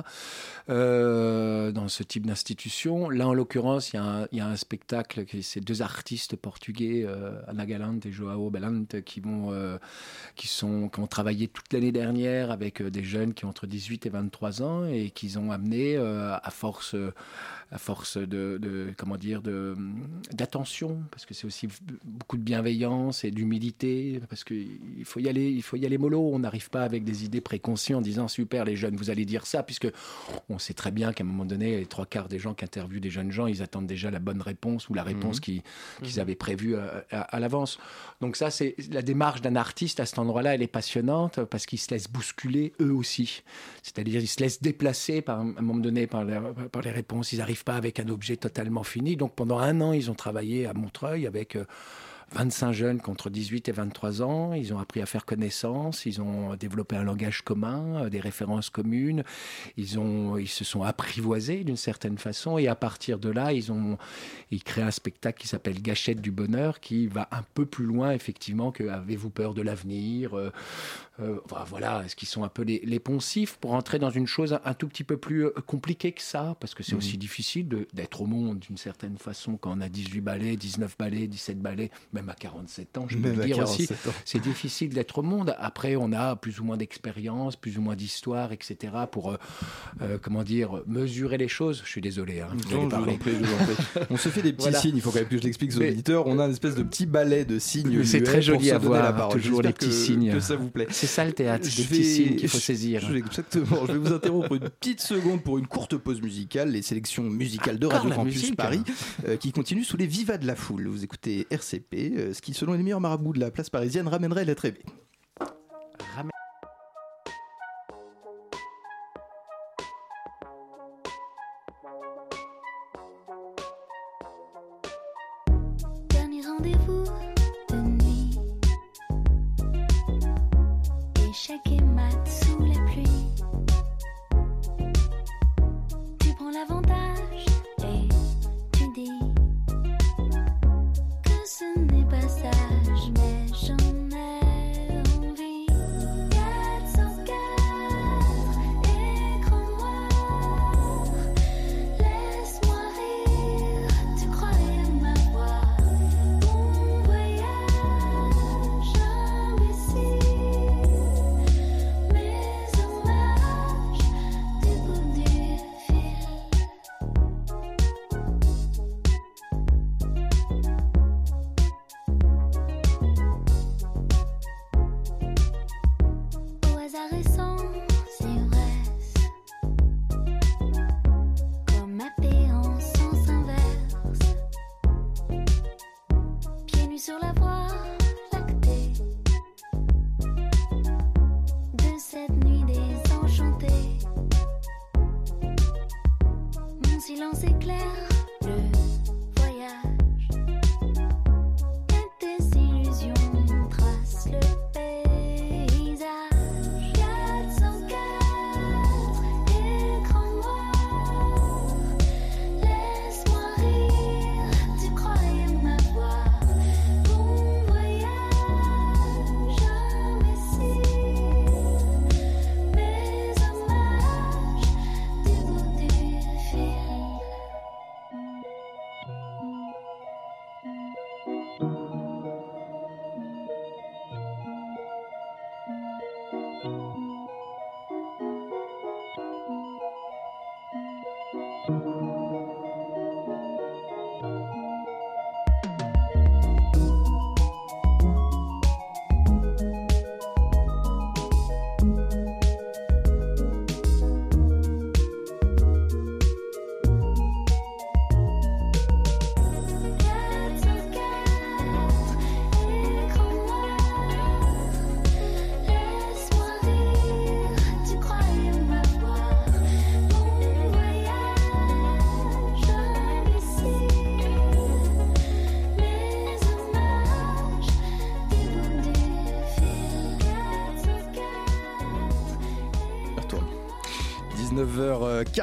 Euh, dans ce type d'institution. Là, en l'occurrence, il y, a un- spectacle. C'est deux artistes portugais, euh, Ana Galante et Joao Belante, qui vont, qui sont, qui ont travaillé toute l'année dernière avec des jeunes qui ont entre 18 et 23 ans et qu'ils ont amené à force. À force de, de- comment dire de d'attention parce que c'est aussi beaucoup de bienveillance et d'humilité parce que il faut y aller il faut y aller mollo on n'arrive pas avec des idées préconçues en disant super les jeunes vous allez dire ça puisque on sait très bien qu'à un moment donné les trois quarts des gens qui interviewent des jeunes gens ils attendent déjà la bonne réponse ou la réponse Mhm. qu'ils qu'ils avaient prévue à, à- à l'avance donc ça c'est la démarche d'un artiste à cet endroit-là elle est passionnante parce qu'ils se laissent bousculer eux aussi c'est-à-dire ils se laissent déplacer par, à un moment donné par, les- par les réponses. Ils pas avec un objet totalement fini. Donc pendant un an, ils ont travaillé à Montreuil avec euh, 25 jeunes contre 18 et 23 ans. Ils ont appris à faire connaissance. Ils ont développé un langage commun, euh, des références communes. Ils, ont, ils se sont apprivoisés d'une certaine façon. Et à partir de là, ils ont ils un spectacle qui s'appelle Gâchette du bonheur, qui va un peu plus loin effectivement que Avez-vous peur de l'avenir euh, euh, voilà, est-ce qu'ils sont un peu les, les poncifs pour entrer dans une chose un, un tout petit peu plus euh, compliquée que ça? Parce que c'est Mhm. aussi difficile d'être au monde d'une certaine façon quand on a 18 ballets, 19 ballets, 17 ballets, même à 47 ans, je peux le dire aussi. 47 ans. C'est difficile d'être au monde. Après, on a plus ou moins d'expérience, plus ou moins d'histoire, etc. pour, euh, euh, comment dire, mesurer les choses. Je suis désolé. Hein, vous Non, allez je vous parler. en prie, je vous en prie. On se fait des petits Voilà. signes, il faut quand même que je l'explique aux Mais- auditeurs. On a une espèce de petit ballet de signes. C'est très joli à voir, toujours les petits que- signes. Que ça vous plaît. C'est ça le théâtre, des Je petits signes qu'il faut je- saisir. je- exactement. Je vais vous interrompre une petite seconde pour une courte pause musicale. Les sélections musicales de Encore Radio Campus musique. Paris euh, qui continuent sous les vivas de la foule. Vous écoutez RCP, euh, ce qui, selon les meilleurs marabouts de la place parisienne, ramènerait l'être aimé. Dernier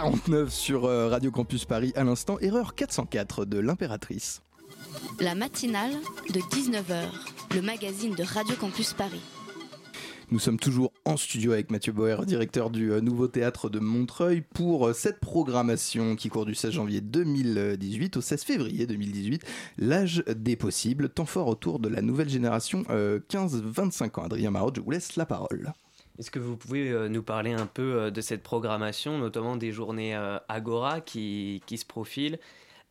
19h49 sur euh, Radio Campus Paris à l'instant. Erreur 404 de l'impératrice. La matinale de 19h, le magazine de Radio Campus Paris. Nous sommes toujours en studio avec Mathieu Boer, directeur du euh, Nouveau Théâtre de Montreuil, pour euh, cette programmation qui court du 16 janvier 2018 au 16 février 2018, l'âge des possibles, temps fort autour de la nouvelle génération euh, 15-25 ans. Adrien Marotte, je vous laisse la parole. Est-ce que vous pouvez euh, nous parler un peu euh, de cette programmation, notamment des journées euh, Agora qui, qui se profilent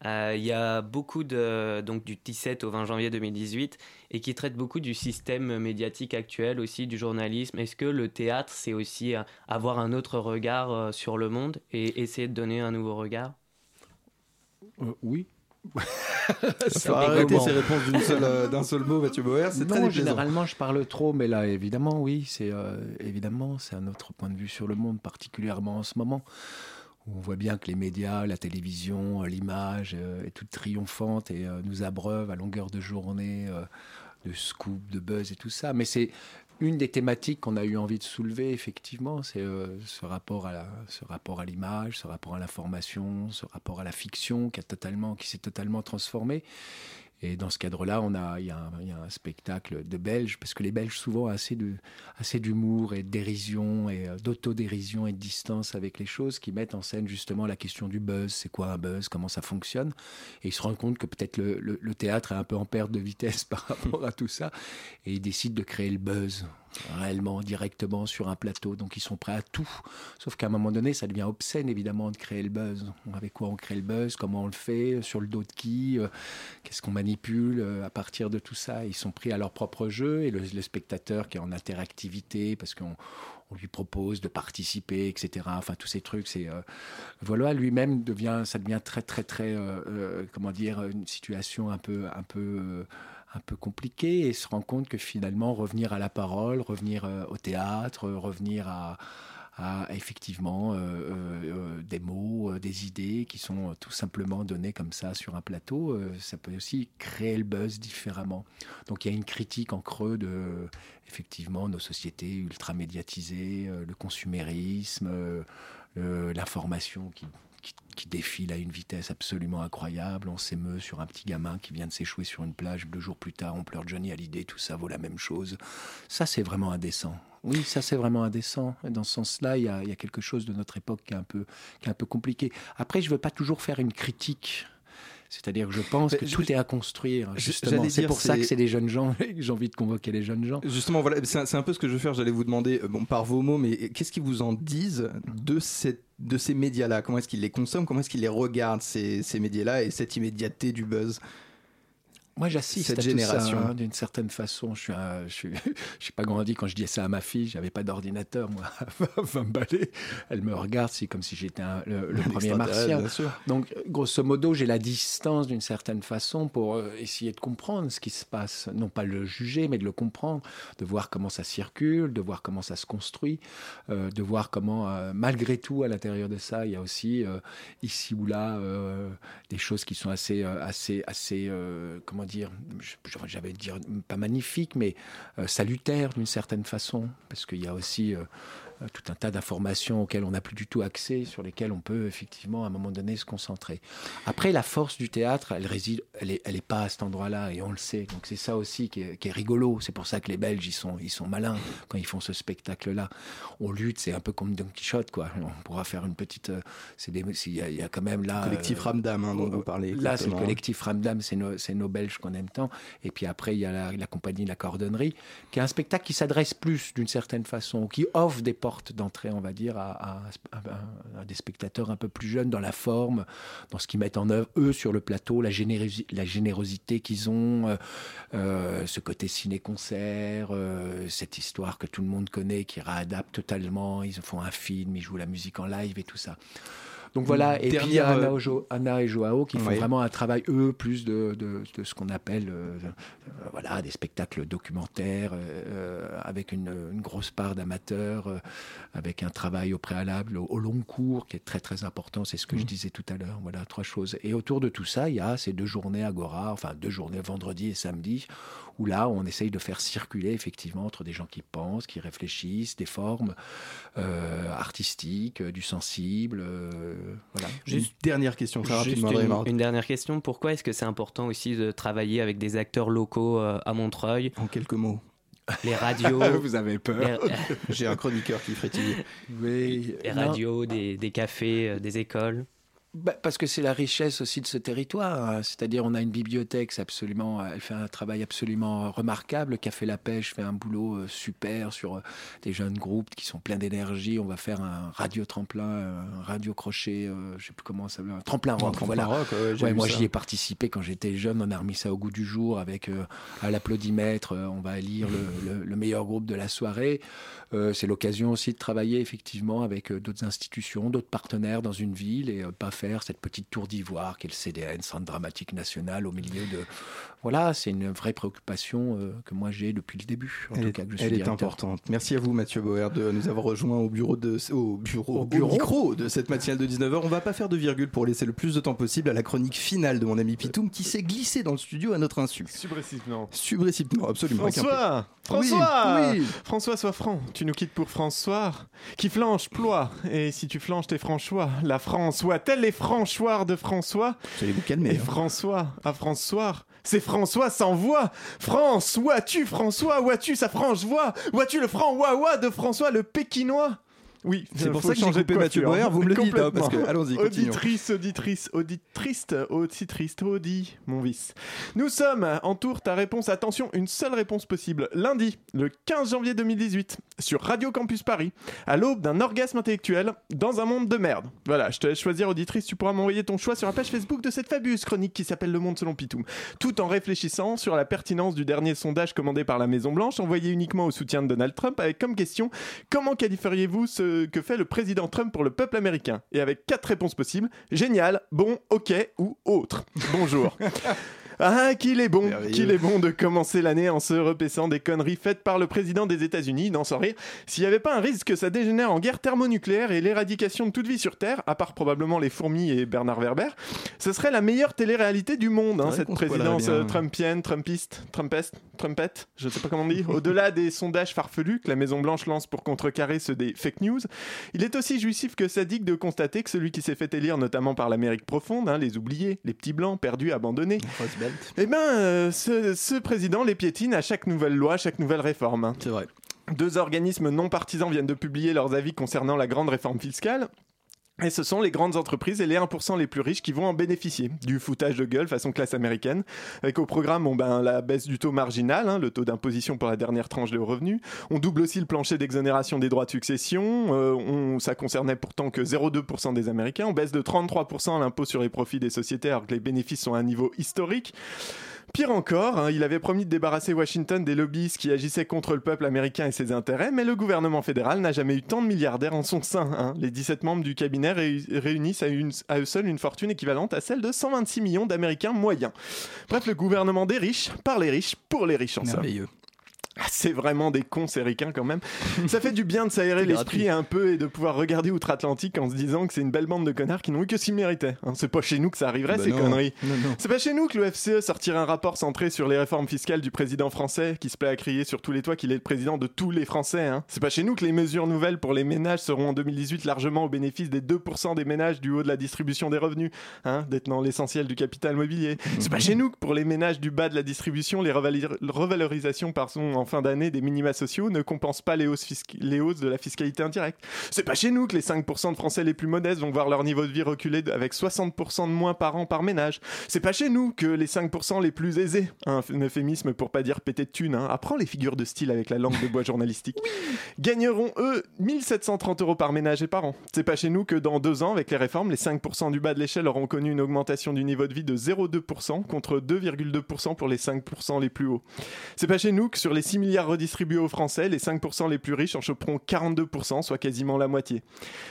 Il y a beaucoup de, donc du 17 au 20 janvier 2018 et qui traite beaucoup du système médiatique actuel aussi, du journalisme. Est-ce que le théâtre, c'est aussi avoir un autre regard sur le monde et essayer de donner un nouveau regard? Oui. Ça arrêter ces réponses euh, d'un seul mot, Mathieu Boer, c'est très déplaisant. généralement, je parle trop, mais là, évidemment, oui, c'est euh, évidemment, c'est un autre point de vue sur le monde, particulièrement en ce moment. où On voit bien que les médias, la télévision, euh, l'image euh, est toute triomphante et nous abreuve à longueur de journée de scoop, de buzz et tout ça. Mais c'est une des thématiques qu'on a eu envie de soulever, effectivement, c'est euh, ce rapport à l'image, ce rapport à l'information, ce rapport à la fiction qui, qui s'est totalement transformé. Et dans ce cadre-là, on a, il y, a un- spectacle de Belges, parce que les Belges souvent ont assez de, assez d'humour et dérision et euh, d'autodérision et de distance avec les choses, qui mettent en scène justement la question du buzz. C'est quoi un buzz? Comment ça fonctionne? Et ils se rendent compte que peut-être le, le- le théâtre est un peu en perte de vitesse par rapport à tout ça, et ils décident de créer le buzz réellement, directement sur un plateau. Donc ils sont prêts à tout. Sauf qu'à un moment donné, ça devient obscène évidemment de créer le buzz. Avec quoi on crée le buzz Comment on le fait Sur le dos de qui Euh, Qu'est-ce qu'on manipule euh, à partir de tout ça Ils sont pris à leur propre jeu et le, spectateur qui est en interactivité parce qu'on on lui propose de participer, etc. Enfin, tous ces trucs, c'est euh, voilà, lui-même devient, ça devient très, très, très, comment dire, une situation un peu, un peu, un peu compliquée et se rend compte que finalement, revenir à la parole, revenir euh, au théâtre, euh, revenir à effectivement euh, des mots, des idées qui sont tout simplement données comme ça sur un plateau, ça peut aussi créer le buzz différemment. Donc il y a une critique en creux de effectivement nos sociétés ultra médiatisées, le consumérisme, l'information qui, qui, défile à une vitesse absolument incroyable. On s'émeut sur un petit gamin qui vient de s'échouer sur une plage. Deux jours plus tard, on pleure Johnny Hallyday. Tout ça vaut la même chose. Ça, c'est vraiment indécent. Oui, ça, c'est vraiment indécent. Dans ce sens-là, il y, a, il y a quelque chose de notre époque qui est un peu, qui est un peu compliqué. Après, je ne veux pas toujours faire une critique. C'est-à-dire que je pense que je- tout est à construire. Justement, c'est pour ça que c'est les jeunes gens. J'ai envie de convoquer les jeunes gens. Justement, voilà, c'est un, peu ce que je veux faire. J'allais vous demander, euh, bon, par vos mots, mais qu'est-ce qu'ils vous en disent de, cette, de ces médias-là? Comment est-ce qu'ils les consomment? Comment est-ce qu'ils les regardent, ces, ces médias-là, et cette immédiateté du buzz? Moi, j'assiste cette à génération. hein, d'une certaine façon. Je suis, un- je suis, je suis pas grandi quand je disais ça à ma fille. J'avais pas d'ordinateur, moi, à 20 balais. Elle me regarde, c'est comme si j'étais un- le, premier martien. Donc, grosso modo, j'ai la distance d'une certaine façon pour euh, essayer de comprendre ce qui se passe. Non pas le juger, mais de le comprendre, de voir comment ça circule, de voir comment ça se construit, euh, de voir comment, euh, malgré tout, à l'intérieur de ça, il y a aussi euh, ici ou là des choses qui sont assez, assez, assez, comment dire, j'avais dire pas magnifiques, mais euh, salutaires d'une certaine façon, parce qu'il y a aussi euh, tout un tas d'informations auxquelles on n'a plus du tout accès, sur lesquelles on peut effectivement à un moment donné se concentrer. Après, la force du théâtre, elle réside, elle est, elle est pas à cet endroit-là, et on le sait. Donc c'est ça aussi qui est, qui est rigolo. C'est pour ça que les Belges, ils sont, ils sont malins quand ils font ce spectacle-là. On lutte, c'est un peu comme Don Quichotte, quoi. On pourra faire une petite. euh, il y, a- il y a quand même là. Collectif euh, Ramdam, hein, dont vous parlez. Là, c'est le exactement. collectif Ramdam, c'est nos, nos Belges qu'on aime tant. Et puis après, il y a la, la compagnie La Cordonnerie, qui est un spectacle qui s'adresse plus d'une certaine façon, qui offre des portes d'entrée, on va dire, à, des spectateurs un peu plus jeunes dans la forme, dans ce qu'ils mettent en œuvre, eux, sur le plateau, la générosité qu'ils ont, euh, euh, ce côté ciné-concert, euh, cette histoire que tout le monde connaît, qui réadapte totalement. Ils font un film, ils jouent la musique en live et tout ça. Donc voilà, et puis il y a Dernière, Anna, euh, Ojo- Anna et Joao qui font Oui. vraiment un travail, eux, plus de, de- de ce qu'on appelle euh, euh, voilà, des spectacles documentaires, euh, avec une, une grosse part d'amateurs, euh, avec un travail au préalable, au, au long cours, qui est très très important, c'est ce que je disais tout à l'heure. Voilà, trois choses. Et autour de tout ça, il y a ces deux journées Agora, enfin deux journées vendredi et samedi, où là, on essaye de faire circuler effectivement entre des gens qui pensent, qui réfléchissent, des formes euh, artistiques, euh, du sensible. euh, voilà. Juste dernière question très rapidement, une, une dernière question. Pourquoi est-ce que c'est important aussi de travailler avec des acteurs locaux euh, à Montreuil? En quelques mots. Les radios. Vous avez peur. les- J'ai un chroniqueur qui frétille. Oui, les non. radios, des, des cafés, des écoles. Bah, parce que c'est la richesse aussi de ce territoire. hein. C'est-à-dire, on a une bibliothèque, absolument, elle fait un travail absolument remarquable. Café La Pêche fait un boulot euh, super sur euh, des jeunes groupes qui sont pleins d'énergie. On va faire un radio tremplin, un radio crochet, euh, je sais plus comment ça s'appelle, un tremplin rock. tremplin voilà. rock, ouais, moi, j'y ai participé quand j'étais jeune. On a remis ça au goût du jour avec euh, à l'applaudimètre. euh, on va lire le, le- le meilleur groupe de la soirée. Euh, c'est l'occasion aussi de travailler effectivement avec euh, d'autres institutions, d'autres partenaires dans une ville et euh, pas faire cette petite tour d'ivoire qui est le CDN, Centre dramatique national, au milieu de. Voilà, c'est une vraie préoccupation euh, que moi j'ai depuis le début. En Elle, tout est, cas, que je suis elle est directeur. importante. Merci à vous, Mathieu Bauer, de nous avoir rejoints au bureau de, au bureau, Au au bureau. micro de cette matinale de 19h. On va pas faire de virgule pour laisser le plus de temps possible à la chronique finale de mon ami Pitoum qui s'est glissé dans le studio à notre insu. Subressivement. Subressivement, absolument. François Oui, François oui. François, sois franc. Tu nous quittes pour François, qui flanche, ploie. Et si tu flanches tes François, la France, soit-elle les Franchoirs de François Vous allez vous calmer. Et hein. François, à François, c'est François sans voix. France, où as-tu François Où as-tu sa franche voix Où as-tu le franc ouah de François le Pékinois? Oui, C'est pour faut ça que j'ai coupé Mathieu coiffure. Boer, vous me le dites, hein, parce que- allons-y. Auditrice, auditrice, auditrice, auditrice, audi, mon vice. Nous sommes en tour ta réponse. Attention, une seule réponse possible. Lundi, le 15 janvier 2018, sur Radio Campus Paris, à l'aube d'un orgasme intellectuel dans un monde de merde. Voilà, je te laisse choisir, auditrice. Tu pourras m'envoyer ton choix sur la page Facebook de cette fabuleuse chronique qui s'appelle Le Monde selon Pitoum. Tout en réfléchissant sur la pertinence du dernier sondage commandé par la Maison Blanche, envoyé uniquement au soutien de Donald Trump, avec comme question comment qualifieriez-vous ce que fait le président Trump pour le peuple américain Et avec quatre réponses possibles génial, bon, ok ou autre. Bonjour. Ah, qu'il est bon, qu'il est bon de commencer l'année en se repaissant des conneries faites par le président des États-Unis, d'en sans rire. S'il n'y avait pas un risque que ça dégénère en guerre thermonucléaire et l'éradication de toute vie sur Terre, à part probablement les fourmis et Bernard Werber, ce serait la meilleure télé-réalité du monde, hein, cette présidence bien. euh, trumpienne, trumpiste, trumpeste, trumpette, je sais pas comment on dit. Au-delà des sondages farfelus que la Maison-Blanche lance pour contrecarrer ceux des fake news, il est aussi jouissif que sadique de constater que celui qui s'est fait élire notamment par l'Amérique profonde, hein, les oubliés, les petits blancs, perdus, abandonnés, Eh ben, euh, ce, ce président les piétine à chaque nouvelle loi, à chaque nouvelle réforme. C'est vrai. Deux organismes non partisans viennent de publier leurs avis concernant la grande réforme fiscale. Et ce sont les grandes entreprises et les 1% les plus riches qui vont en bénéficier. Du foutage de gueule façon classe américaine. Avec au programme bon, ben, la baisse du taux marginal, hein, le taux d'imposition pour la dernière tranche des revenus. On double aussi le plancher d'exonération des droits de succession. Euh, on, ça concernait pourtant que 0,2% des Américains. On baisse de 33% l'impôt sur les profits des sociétés alors que les bénéfices sont à un niveau historique. Pire encore, hein, il avait promis de débarrasser Washington des lobbyistes qui agissaient contre le peuple américain et ses intérêts, mais le gouvernement fédéral n'a jamais eu tant de milliardaires en son sein. hein. Les 17 membres du cabinet ré- réunissent à eux seuls une fortune équivalente à celle de 126 millions d'Américains moyens. Bref, le gouvernement des riches, par les riches, pour les riches en somme. Ah, C'est vraiment des cons, ces ricains quand même. Ça fait du bien de s'aérer l'esprit un peu et de pouvoir regarder outre-Atlantique en se disant que c'est une belle bande de connards qui n'ont eu que qu'ils méritaient. hein. c'est pas chez nous que ça arriverait, Bah ces non. conneries. C'est pas chez nous que l'OFCE sortira un rapport centré sur les réformes fiscales du président français qui se plaît à crier sur tous les toits qu'il est le président de tous les Français. hein. C'est pas chez nous que les mesures nouvelles pour les ménages seront en 2018 largement au bénéfice des 2% des ménages du haut de la distribution des revenus, hein, détenant l'essentiel du capital mobilier. C'est pas chez nous que pour les ménages du bas de la distribution, les revalorisations pardon, en fin d'année des minima sociaux ne compensent pas les hausses, fisc- les hausses de la fiscalité indirecte. C'est pas chez nous que les 5% de Français les plus modestes vont voir leur niveau de vie reculer avec 60% de moins par an par ménage. C'est pas chez nous que les 5% les plus aisés, un euphémisme pour pas dire péter de thunes, hein, apprends les figures de style avec la langue de bois journalistique, gagneront eux 1730 euros par ménage et par an. C'est pas chez nous que dans deux ans, avec les réformes, les 5% du bas de l'échelle auront connu une augmentation du niveau de vie de 0,2% contre 2,2% pour les 5% les plus hauts. C'est pas chez nous que sur les 6 milliards redistribués aux Français, les 5% les plus riches en choperont 42%, soit quasiment la moitié.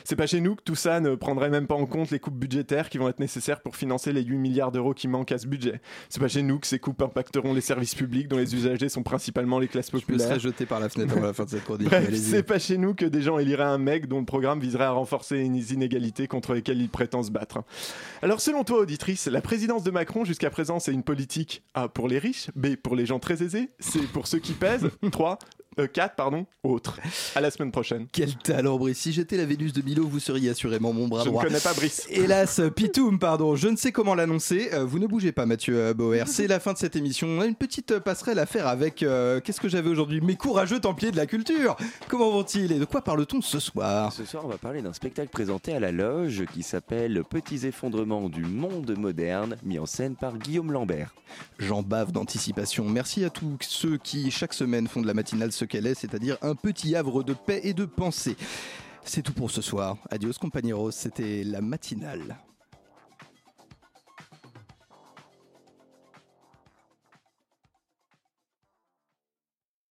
C'est pas chez nous que tout ça ne prendrait même pas en compte les coupes budgétaires qui vont être nécessaires pour financer les 8 milliards d'euros qui manquent à ce budget. C'est pas chez nous que ces coupes impacteront les services publics dont les usagers sont principalement les classes Je me populaires. serais jeté par la fenêtre avant la fin de cette chronique. C'est pas chez nous que des gens éliraient un mec dont le programme viserait à renforcer les inégalités contre lesquelles il prétend se battre. Alors, selon toi, auditrice, la présidence de Macron jusqu'à présent, c'est une politique A pour les riches, B pour les gens très aisés, C pour ceux qui pèsent, 3, 4, pardon, autres. À la semaine prochaine. Quel talent, Brice. Si j'étais la Vénus de Milo, vous seriez assurément mon bras Je ne droit. connais pas Brice. Hélas, Pitoum, pardon, je ne sais comment l'annoncer. Euh, vous ne bougez pas, Mathieu euh, Bauer. C'est la fin de cette émission. On a une petite euh, passerelle à faire avec. euh, Qu'est-ce que j'avais aujourd'hui? Mes courageux templiers de la culture. Comment vont-ils? Et de quoi parle-t-on ce soir? Ce soir, on va parler d'un spectacle présenté à la loge qui s'appelle Petits effondrements du monde moderne, mis en scène par Guillaume Lambert. J'en bave d'anticipation. Merci à tous ceux qui, chaque semaine, font de la matinale ce qu'elle est, c'est-à-dire un petit havre de paix et de pensée. C'est tout pour ce soir. Adios, compañeros. C'était la matinale.